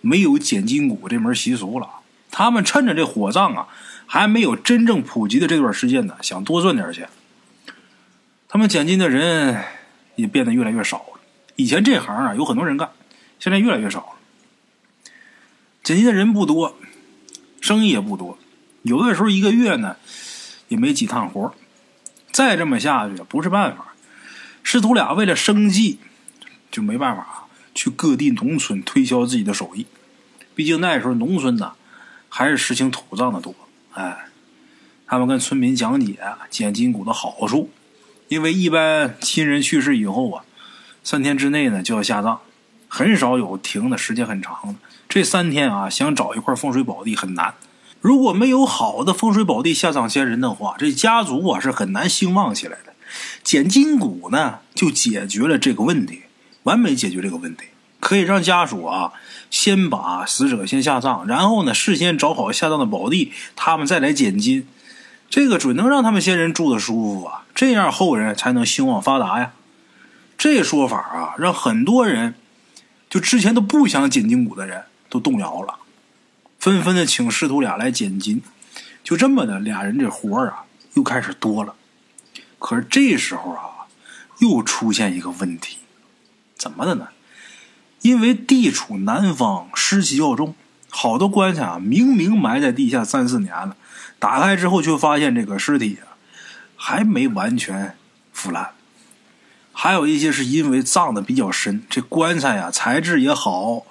没有捡金骨这门习俗了。他们趁着这火葬啊还没有真正普及的这段时间呢，想多赚点钱。他们捡金的人也变得越来越少了。以前这行啊有很多人干，现在越来越少了。捡金的人不多。生意也不多，有的时候一个月呢也没几趟活再这么下去不是办法。师徒俩为了生计，就没办法去各地农村推销自己的手艺。毕竟那时候农村呢还是实行土葬的多。哎，他们跟村民讲解捡金骨的好处，因为一般亲人去世以后啊，三天之内呢就要下葬，很少有停的时间很长的。这三天啊，想找一块风水宝地很难。如果没有好的风水宝地下葬先人的话，这家族啊是很难兴旺起来的。捡金骨呢，就解决了这个问题，完美解决这个问题。可以让家属啊先把死者先下葬，然后呢事先找好下葬的宝地，他们再来捡金。这个准能让他们先人住的舒服啊，这样后人才能兴旺发达呀。这说法啊，让很多人就之前都不想捡金骨的人。都动摇了，纷纷的请师徒俩来捡金，就这么的，俩人这活啊又开始多了。可是这时候啊，又出现一个问题，怎么的呢？因为地处南方，湿气较重，好多棺材啊明明埋在地下三四年了，打开之后却发现这个尸体啊还没完全腐烂，还有一些是因为葬的比较深，这棺材呀材质也好，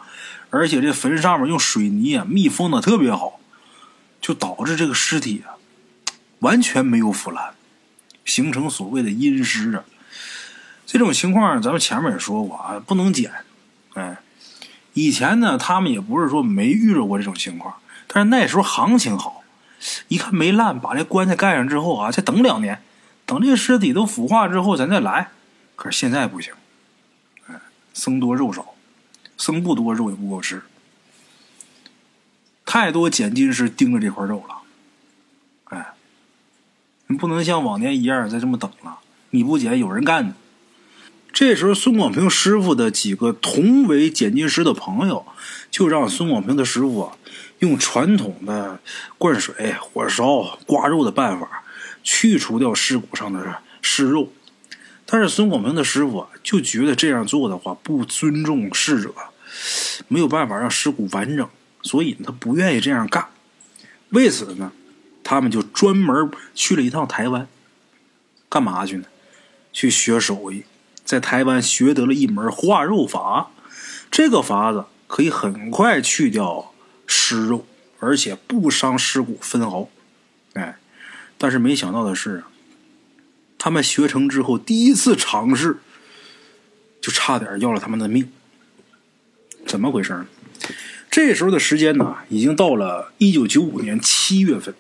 而且这坟上面用水泥啊密封的特别好，就导致这个尸体啊完全没有腐烂，形成所谓的阴尸啊。这种情况咱们前面也说过啊，不能捡。哎，以前呢他们也不是说没遇着过这种情况，但是那时候行情好，一看没烂，把这棺材盖上之后啊，再等两年，等这个尸体都腐化之后咱再来。可是现在不行，哎，僧多肉少，僧不多肉也不够吃，太多捡金师盯着这块肉了，哎，你不能像往年一样再这么等了，你不捡有人干呢。这时候，孙广平师傅的几个同为捡金师的朋友，就让孙广平的师傅啊，用传统的灌水、火烧、刮肉的办法，去除掉尸骨上的尸肉。但是孙广平的师傅啊，就觉得这样做的话不尊重逝者，没有办法让尸骨完整，所以他不愿意这样干。为此呢，他们就专门去了一趟台湾，干嘛去呢？去学手艺，在台湾学得了一门化肉法。这个法子可以很快去掉尸肉，而且不伤尸骨分毫。哎，但是没想到的是。他们学成之后，第一次尝试就差点要了他们的命。怎么回事呢？这时候的时间呢，已经到了一九九五年七月份。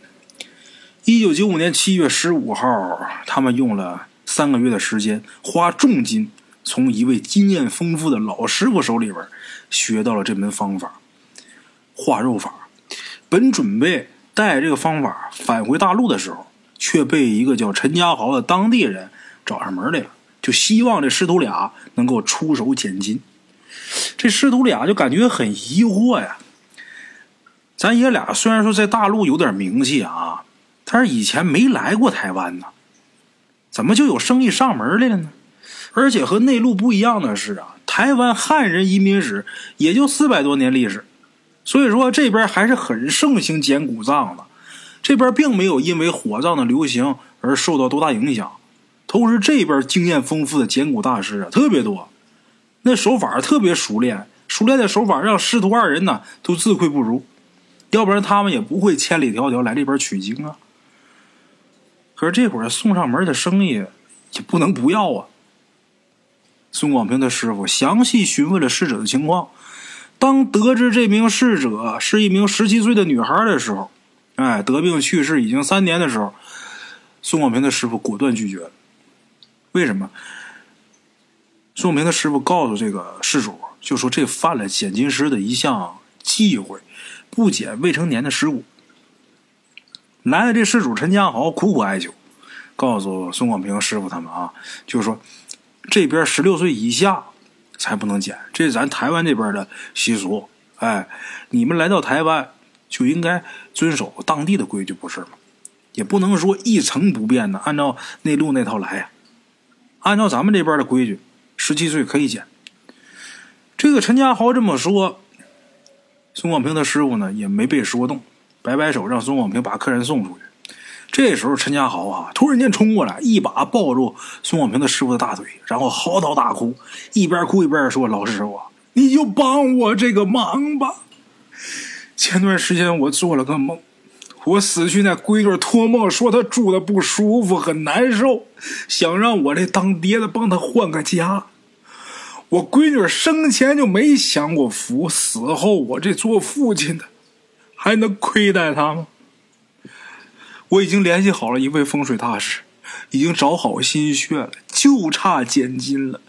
一九九五年七月十五号，他们用了三个月的时间，花重金从一位经验丰富的老师傅手里边学到了这门方法——化肉法。本准备带这个方法返回大陆的时候。却被一个叫陈家豪的当地人找上门来了，就希望这师徒俩能够出手捡金。这师徒俩就感觉很疑惑呀。咱爷俩虽然说在大陆有点名气啊，但是以前没来过台湾呢，怎么就有生意上门来了呢？而且和内陆不一样的是啊，台湾汉人移民史也就四百多年历史，所以说这边还是很盛行捡古葬的。这边并没有因为火葬的流行而受到多大影响，同时这边经验丰富的捡骨大师啊特别多，那手法特别熟练，熟练的手法让师徒二人呢都自愧不如，要不然他们也不会千里迢迢来这边取经啊。可是这会儿送上门的生意也不能不要啊。孙广平的师傅详细询问了逝者的情况，当得知这名逝者是一名十七岁的女孩的时候。哎，得病去世已经三年的时候，孙广平的师傅果断拒绝了。为什么？宋广平的师傅告诉这个事主，就说这犯了剪金师的一项忌讳，不剪未成年的尸骨。来了，这事主陈家豪苦苦哀求，告诉孙广平师傅他们啊，就是说这边十六岁以下才不能剪，这是咱台湾这边的习俗。哎，你们来到台湾。就应该遵守当地的规矩，不是吗？也不能说一成不变的按照内陆那套来。按照咱们这边的规矩，十七岁可以剪。这个陈家豪这么说，孙广平的师傅呢也没被说动，摆摆手让孙广平把客人送出去。这时候陈家豪啊突然间冲过来，一把抱住孙广平的师傅的大腿，然后嚎啕大哭，一边哭一边说：“老师傅，你就帮我这个忙吧。”前段时间我做了个梦，我死去那闺女托梦说她住的不舒服，很难受，想让我这当爹的帮她换个家。我闺女生前就没享过福，死后我这做父亲的还能亏待她吗？我已经联系好了一位风水大师，已经找好心血了，就差捡金了，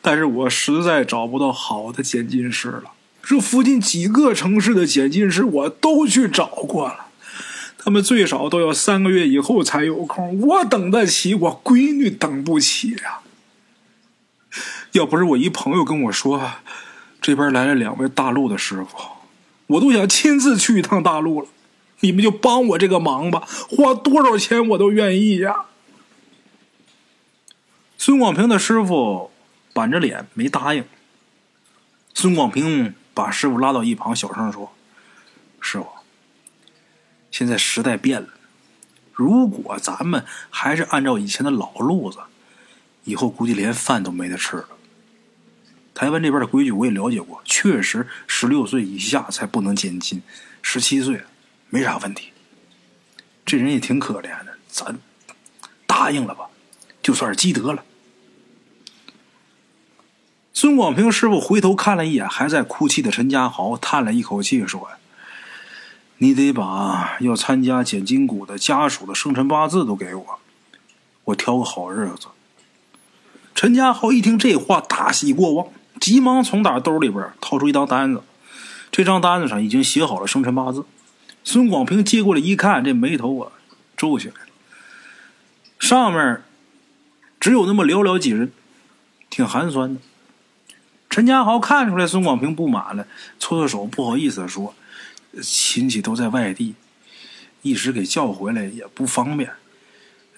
但是我实在找不到好的捡金师了。这附近几个城市的捡金师我都去找过了，他们最少都要三个月以后才有空。我等得起，我闺女等不起呀。要不是我一朋友跟我说，这边来了两位大陆的师傅，我都想亲自去一趟大陆了。你们就帮我这个忙吧，花多少钱我都愿意呀。孙广平的师傅板着脸没答应。孙广平。把师傅拉到一旁，小声说：“师傅，现在时代变了，如果咱们还是按照以前的老路子，以后估计连饭都没得吃了。台湾这边的规矩我也了解过，确实十六岁以下才不能减金，十七岁没啥问题。这人也挺可怜的，咱答应了吧，就算是积德了。孙广平师傅回头看了一眼还在哭泣的陈家豪，叹了一口气说：“你得把要参加捡金骨的家属的生辰八字都给我，我挑个好日子。”陈家豪一听这话，大喜过望，急忙从打兜里边掏出一张单子，这张单子上已经写好了生辰八字。孙广平接过来一看，这眉头啊皱起来了。上面只有那么寥寥几人，挺寒酸的。陈家豪看出来孙广平不满了，搓搓手，不好意思的说：“亲戚都在外地，一时给叫回来也不方便，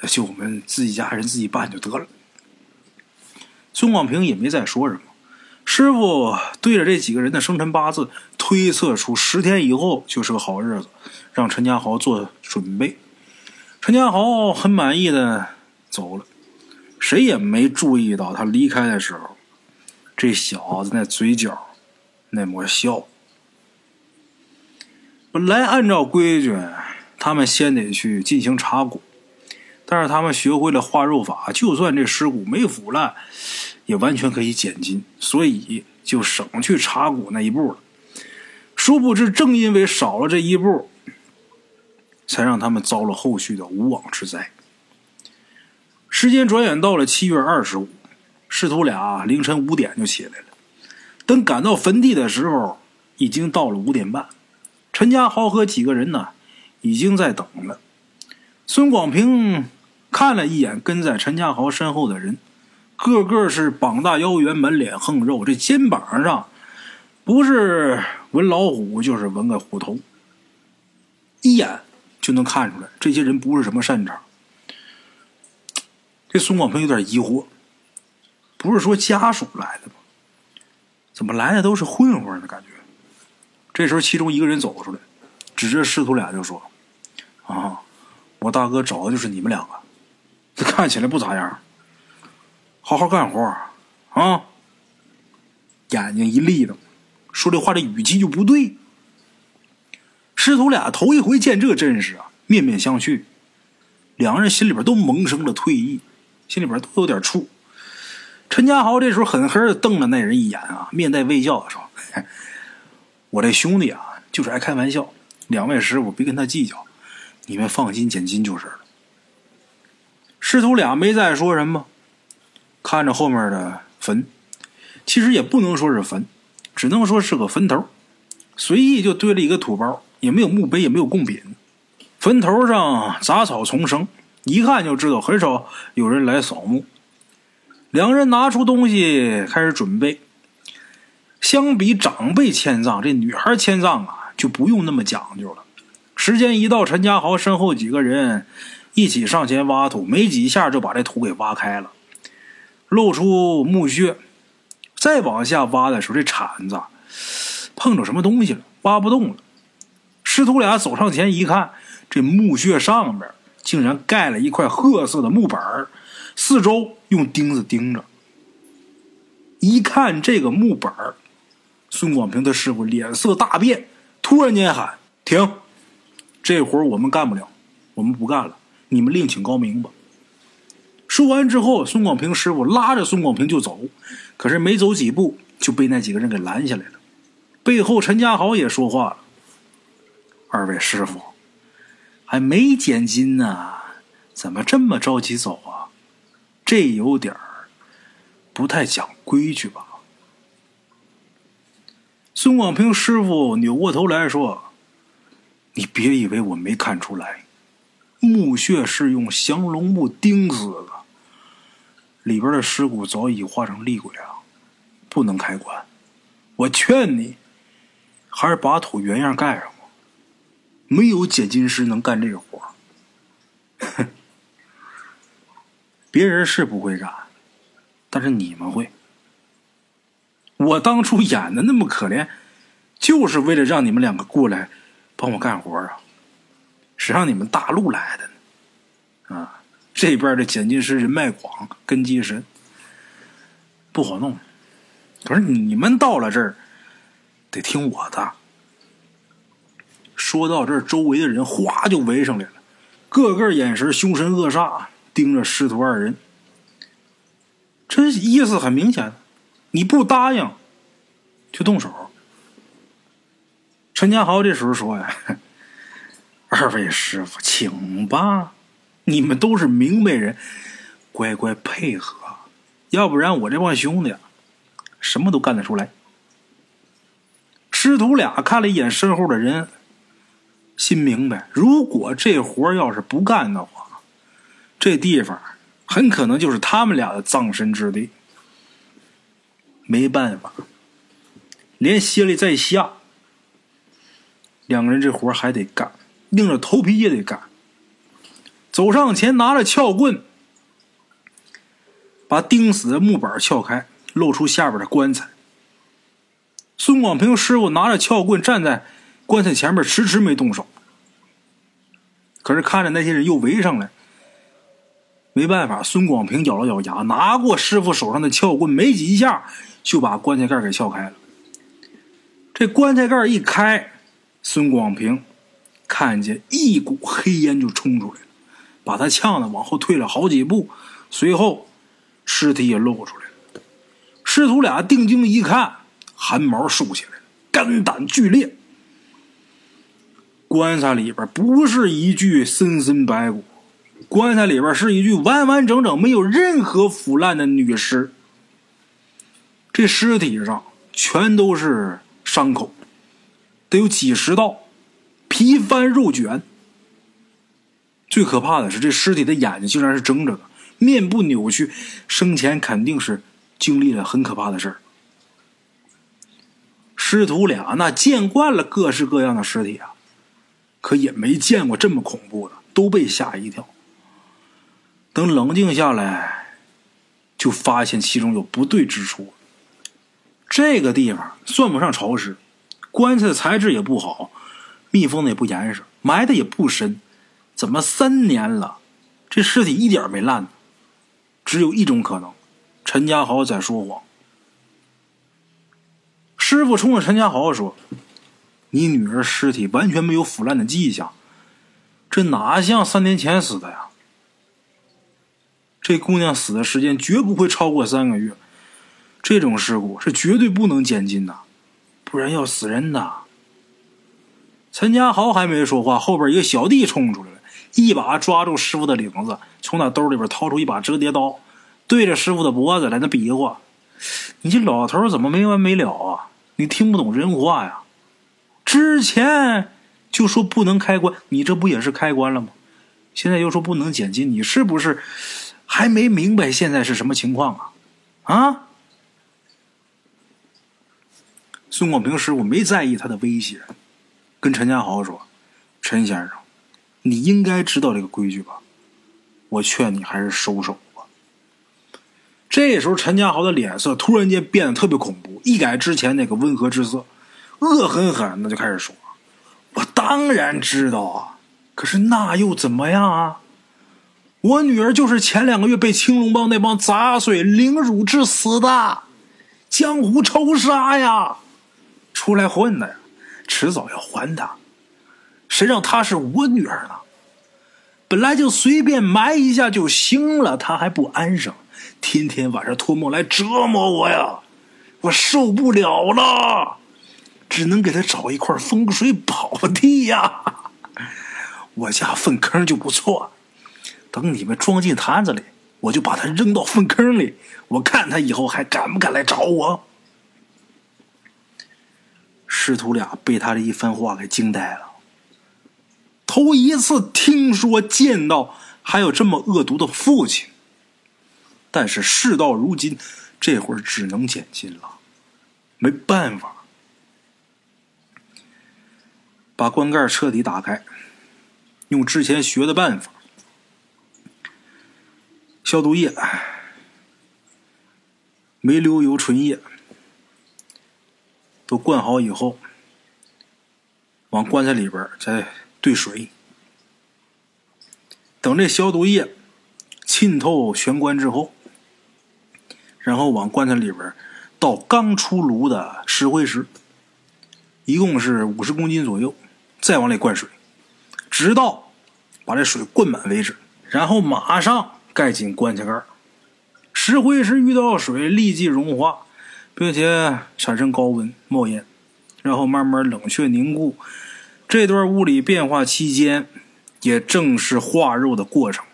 就我们自己家人自己办就得了。”孙广平也没再说什么。师傅对着这几个人的生辰八字推测出十天以后就是个好日子，让陈家豪做准备。陈家豪很满意的走了，谁也没注意到他离开的时候，这小子那嘴角那抹笑。本来按照规矩，他们先得去进行查骨，但是他们学会了化肉法，就算这尸骨没腐烂。也完全可以减金，所以就省去查骨那一步了。殊不知，正因为少了这一步，才让他们遭了后续的无妄之灾。时间转眼到了七月二十五，师徒俩凌晨五点就起来了。等赶到坟地的时候，已经到了五点半。陈家豪和几个人呢，已经在等了。孙广平看了一眼跟在陈家豪身后的人。个个是膀大腰圆、满脸横肉，这肩膀上不是纹老虎，就是纹个虎头，一眼就能看出来，这些人不是什么善茬。这孙广平有点疑惑，不是说家属来的吗？怎么来的都是混混的感觉？这时候，其中一个人走出来，指着师徒俩就说：“啊，我大哥找的就是你们两个，这看起来不咋样。”好好干活啊！眼睛一立瞪，说这话这语气就不对。师徒俩头一回见这阵势啊，面面相觑，两个人心里边都萌生了退意，心里边都有点怵。陈家豪这时候狠狠的瞪了那人一眼啊，面带微笑说：“我这兄弟啊，就是爱开玩笑，两位师傅别跟他计较，你们放心捡金就是了。”师徒俩没再说什么。看着后面的坟，其实也不能说是坟，只能说是个坟头，随意就堆了一个土包，也没有墓碑，也没有贡品。坟头上杂草丛生，一看就知道很少有人来扫墓。两人拿出东西开始准备。相比长辈迁葬，这女孩迁葬啊就不用那么讲究了。时间一到，陈家豪身后几个人一起上前挖土，没几下就把这土给挖开了。露出墓穴，再往下挖的时候，这铲子碰着什么东西了，挖不动了。师徒俩走上前一看，这墓穴上面竟然盖了一块褐色的木板四周用钉子钉着。一看这个木板儿孙广平的师傅脸色大变，突然间喊：“停！这活我们干不了，我们不干了，你们另请高明吧。”说完之后，孙广平师傅拉着孙广平就走，可是没走几步就被那几个人给拦下来了。背后陈家豪也说话了：“二位师傅，还没捡金呢，怎么这么着急走啊？这有点儿不太讲规矩吧？”孙广平师傅扭过头来说：“你别以为我没看出来，墓穴是用降龙木钉死的。”里边的尸骨早已化成厉鬼了，不能开棺。我劝你，还是把土原样盖上吧。没有解金师能干这个活哼，别人是不会干，但是你们会。我当初演的那么可怜，就是为了让你们两个过来帮我干活啊。谁让你们大陆来的呢？啊！这边的剪辑师人脉广，根基深，不好弄。可是你们到了这儿，得听我的。说到这儿，周围的人哗就围上来了，个个眼神凶神恶煞，盯着师徒二人。这意思很明显，你不答应，就动手。陈家豪这时候说呀：“二位师傅，请吧，你们都是明白人，乖乖配合，要不然我这帮兄弟什么都干得出来。”师徒俩看了一眼身后的人，心明白，如果这活要是不干的话，这地方。很可能就是他们俩的葬身之地。没办法，连歇里再下，两个人这活还得干，硬着头皮也得干。走上前，拿着撬棍，把钉死的木板撬开，露出下边的棺材。孙广平师傅拿着撬棍站在棺材前面，迟迟没动手。可是看着那些人又围上来。没办法，孙广平咬了咬牙，拿过师傅手上的撬棍，没几下就把棺材盖给撬开了。这棺材盖一开，孙广平看见一股黑烟就冲出来了，把他呛得往后退了好几步。随后，尸体也露出来了。师徒俩定睛一看，汗毛竖起来了，肝胆俱裂。棺材里边不是一具森森白骨。棺材里边是一具完完整整、没有任何腐烂的女尸。这尸体上全都是伤口，得有几十道，皮翻肉卷。最可怕的是，这尸体的眼睛竟然是睁着的，面部扭曲，生前肯定是经历了很可怕的事儿。师徒俩那见惯了各式各样的尸体啊，可也没见过这么恐怖的，都被吓一跳。等冷静下来，就发现其中有不对之处。这个地方算不上潮湿，棺材的材质也不好，密封的也不严实，埋的也不深。怎么三年了，这尸体一点没烂呢？只有一种可能，陈家豪在说谎。师傅冲着陈家豪说：“你女儿尸体完全没有腐烂的迹象，这哪像三年前死的呀？”这姑娘死的时间绝不会超过三个月，这种事故是绝对不能监禁的，不然要死人的。陈家豪还没说话，后边一个小弟冲出来了，一把抓住师傅的领子，从他兜里边掏出一把折叠刀，对着师傅的脖子在那比划：“你这老头怎么没完没了啊？你听不懂人话呀？之前就说不能开棺，你这不也是开棺了吗？现在又说不能减禁，你是不是？”还没明白现在是什么情况啊？啊！孙广平师傅没在意他的威胁，跟陈家豪说：“陈先生，你应该知道这个规矩吧？我劝你还是收手吧。”这时候，陈家豪的脸色突然间变得特别恐怖，一改之前那个温和之色，恶狠狠的就开始说：“我当然知道啊，可是那又怎么样啊？”我女儿就是前两个月被青龙帮那帮杂碎凌辱致死的，江湖仇杀呀！出来混的呀，迟早要还的。谁让她是我女儿呢？本来就随便埋一下就行了，她还不安生，天天晚上托梦来折磨我呀！我受不了了，只能给她找一块风水宝地呀。我家粪坑就不错。等你们装进坛子里，我就把他扔到粪坑里。我看他以后还敢不敢来找我？师徒俩被他这一番话给惊呆了，头一次听说见到还有这么恶毒的父亲。但是事到如今，这会儿只能减薪了，没办法，把棺盖彻底打开，用之前学的办法。消毒液、煤溜油纯液都灌好以后，往棺材里边再兑水。等这消毒液浸透玄关之后，然后往棺材里边倒刚出炉的石灰石，一共是五十公斤左右，再往里灌水，直到把这水灌满为止，然后马上盖紧棺材盖石灰石遇到水立即融化，并且产生高温冒烟，然后慢慢冷却凝固。这段物理变化期间，也正是化肉的过程。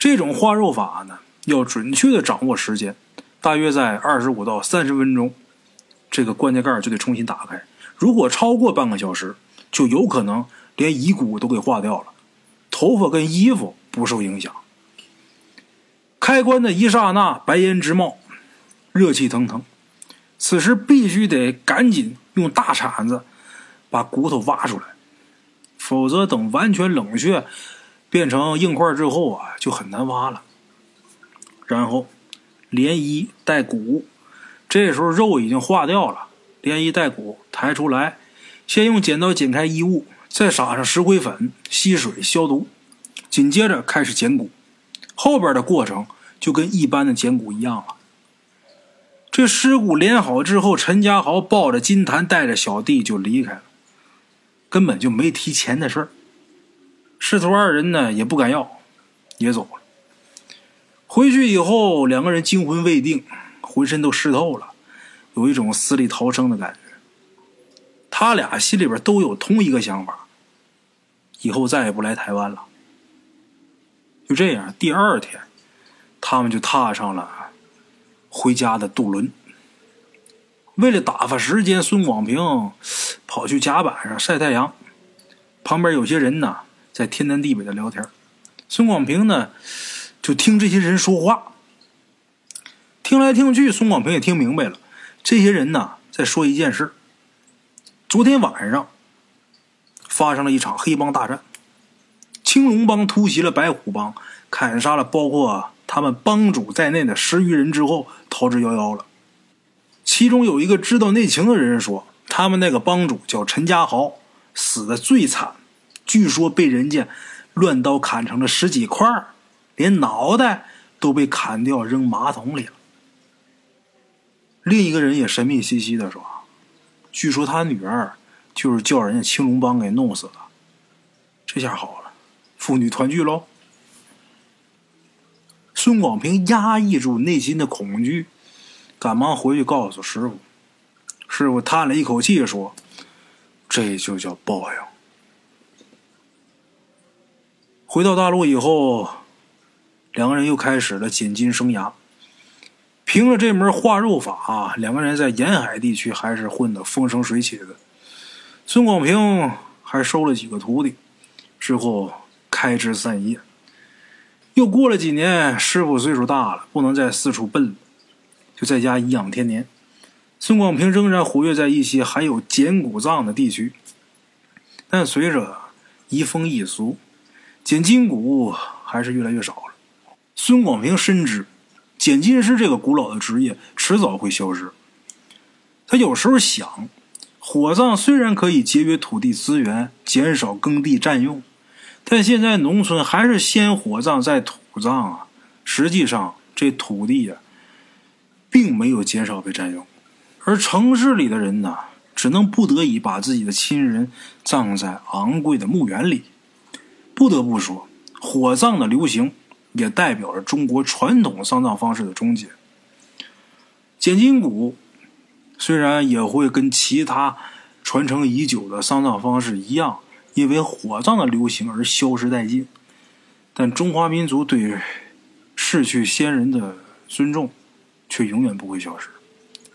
这种化肉法呢，要准确的掌握时间。大约在二十五到三十分钟，这个棺材盖就得重新打开。如果超过半个小时，就有可能连遗骨都给化掉了，头发跟衣服不受影响。开棺的一刹那，白烟直冒，热气腾腾。此时必须得赶紧用大铲子把骨头挖出来，否则等完全冷却变成硬块之后啊，就很难挖了。然后。连衣带骨，这时候肉已经化掉了。连衣带骨抬出来，先用剪刀剪开衣物，再撒上石灰粉、吸水消毒，紧接着开始剪骨。后边的过程就跟一般的捡骨一样了。这尸骨连好之后，陈家豪抱着金坛，带着小弟就离开了，根本就没提钱的事儿。师徒二人呢也不敢要，也走了。回去以后，两个人惊魂未定，浑身都湿透了，有一种死里逃生的感觉。他俩心里边都有同一个想法：以后再也不来台湾了。就这样，第二天，他们就踏上了回家的渡轮。为了打发时间，孙广平跑去甲板上晒太阳，旁边有些人呢在天南地北的聊天。孙广平呢？就听这些人说话，听来听去，孙广平也听明白了。这些人呢，在说一件事：昨天晚上发生了一场黑帮大战，青龙帮突袭了白虎帮，砍杀了包括他们帮主在内的十余人之后，逃之夭夭了。其中有一个知道内情的人说，他们那个帮主叫陈家豪，死的最惨，据说被人家乱刀砍成了十几块。连脑袋都被砍掉，扔马桶里了。另一个人也神秘兮兮的说：“据说他女儿就是叫人家青龙帮给弄死了。”这下好了，父女团聚喽。孙广平压抑住内心的恐惧，赶忙回去告诉师傅。师傅叹了一口气说：“这就叫报应。”回到大陆以后。两个人又开始了捡金生涯。凭着这门化肉法，两个人在沿海地区还是混得风生水起的。孙广平还收了几个徒弟，之后开枝散叶。又过了几年，师傅岁数大了，不能再四处奔了，就在家颐养天年。孙广平仍然活跃在一些还有捡骨葬的地区，但随着移风易俗，捡金骨还是越来越少了。孙广平深知，捡金师这个古老的职业迟早会消失。他有时候想，火葬虽然可以节约土地资源，减少耕地占用，但现在农村还是先火葬再土葬啊。实际上，这土地呀，并没有减少被占用，而城市里的人呢，只能不得已把自己的亲人葬在昂贵的墓园里。不得不说，火葬的流行。也代表着中国传统丧葬方式的终结。捡金骨虽然也会跟其他传承已久的丧葬方式一样，因为火葬的流行而消失殆尽，但中华民族对逝去先人的尊重却永远不会消失，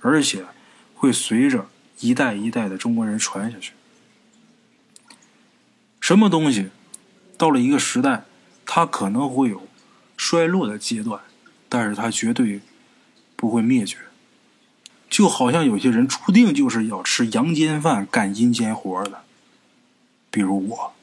而且会随着一代一代的中国人传下去。什么东西到了一个时代，它可能会有。衰落的阶段，但是它绝对不会灭绝。就好像有些人注定就是要吃阳间饭、干阴间活的，比如我。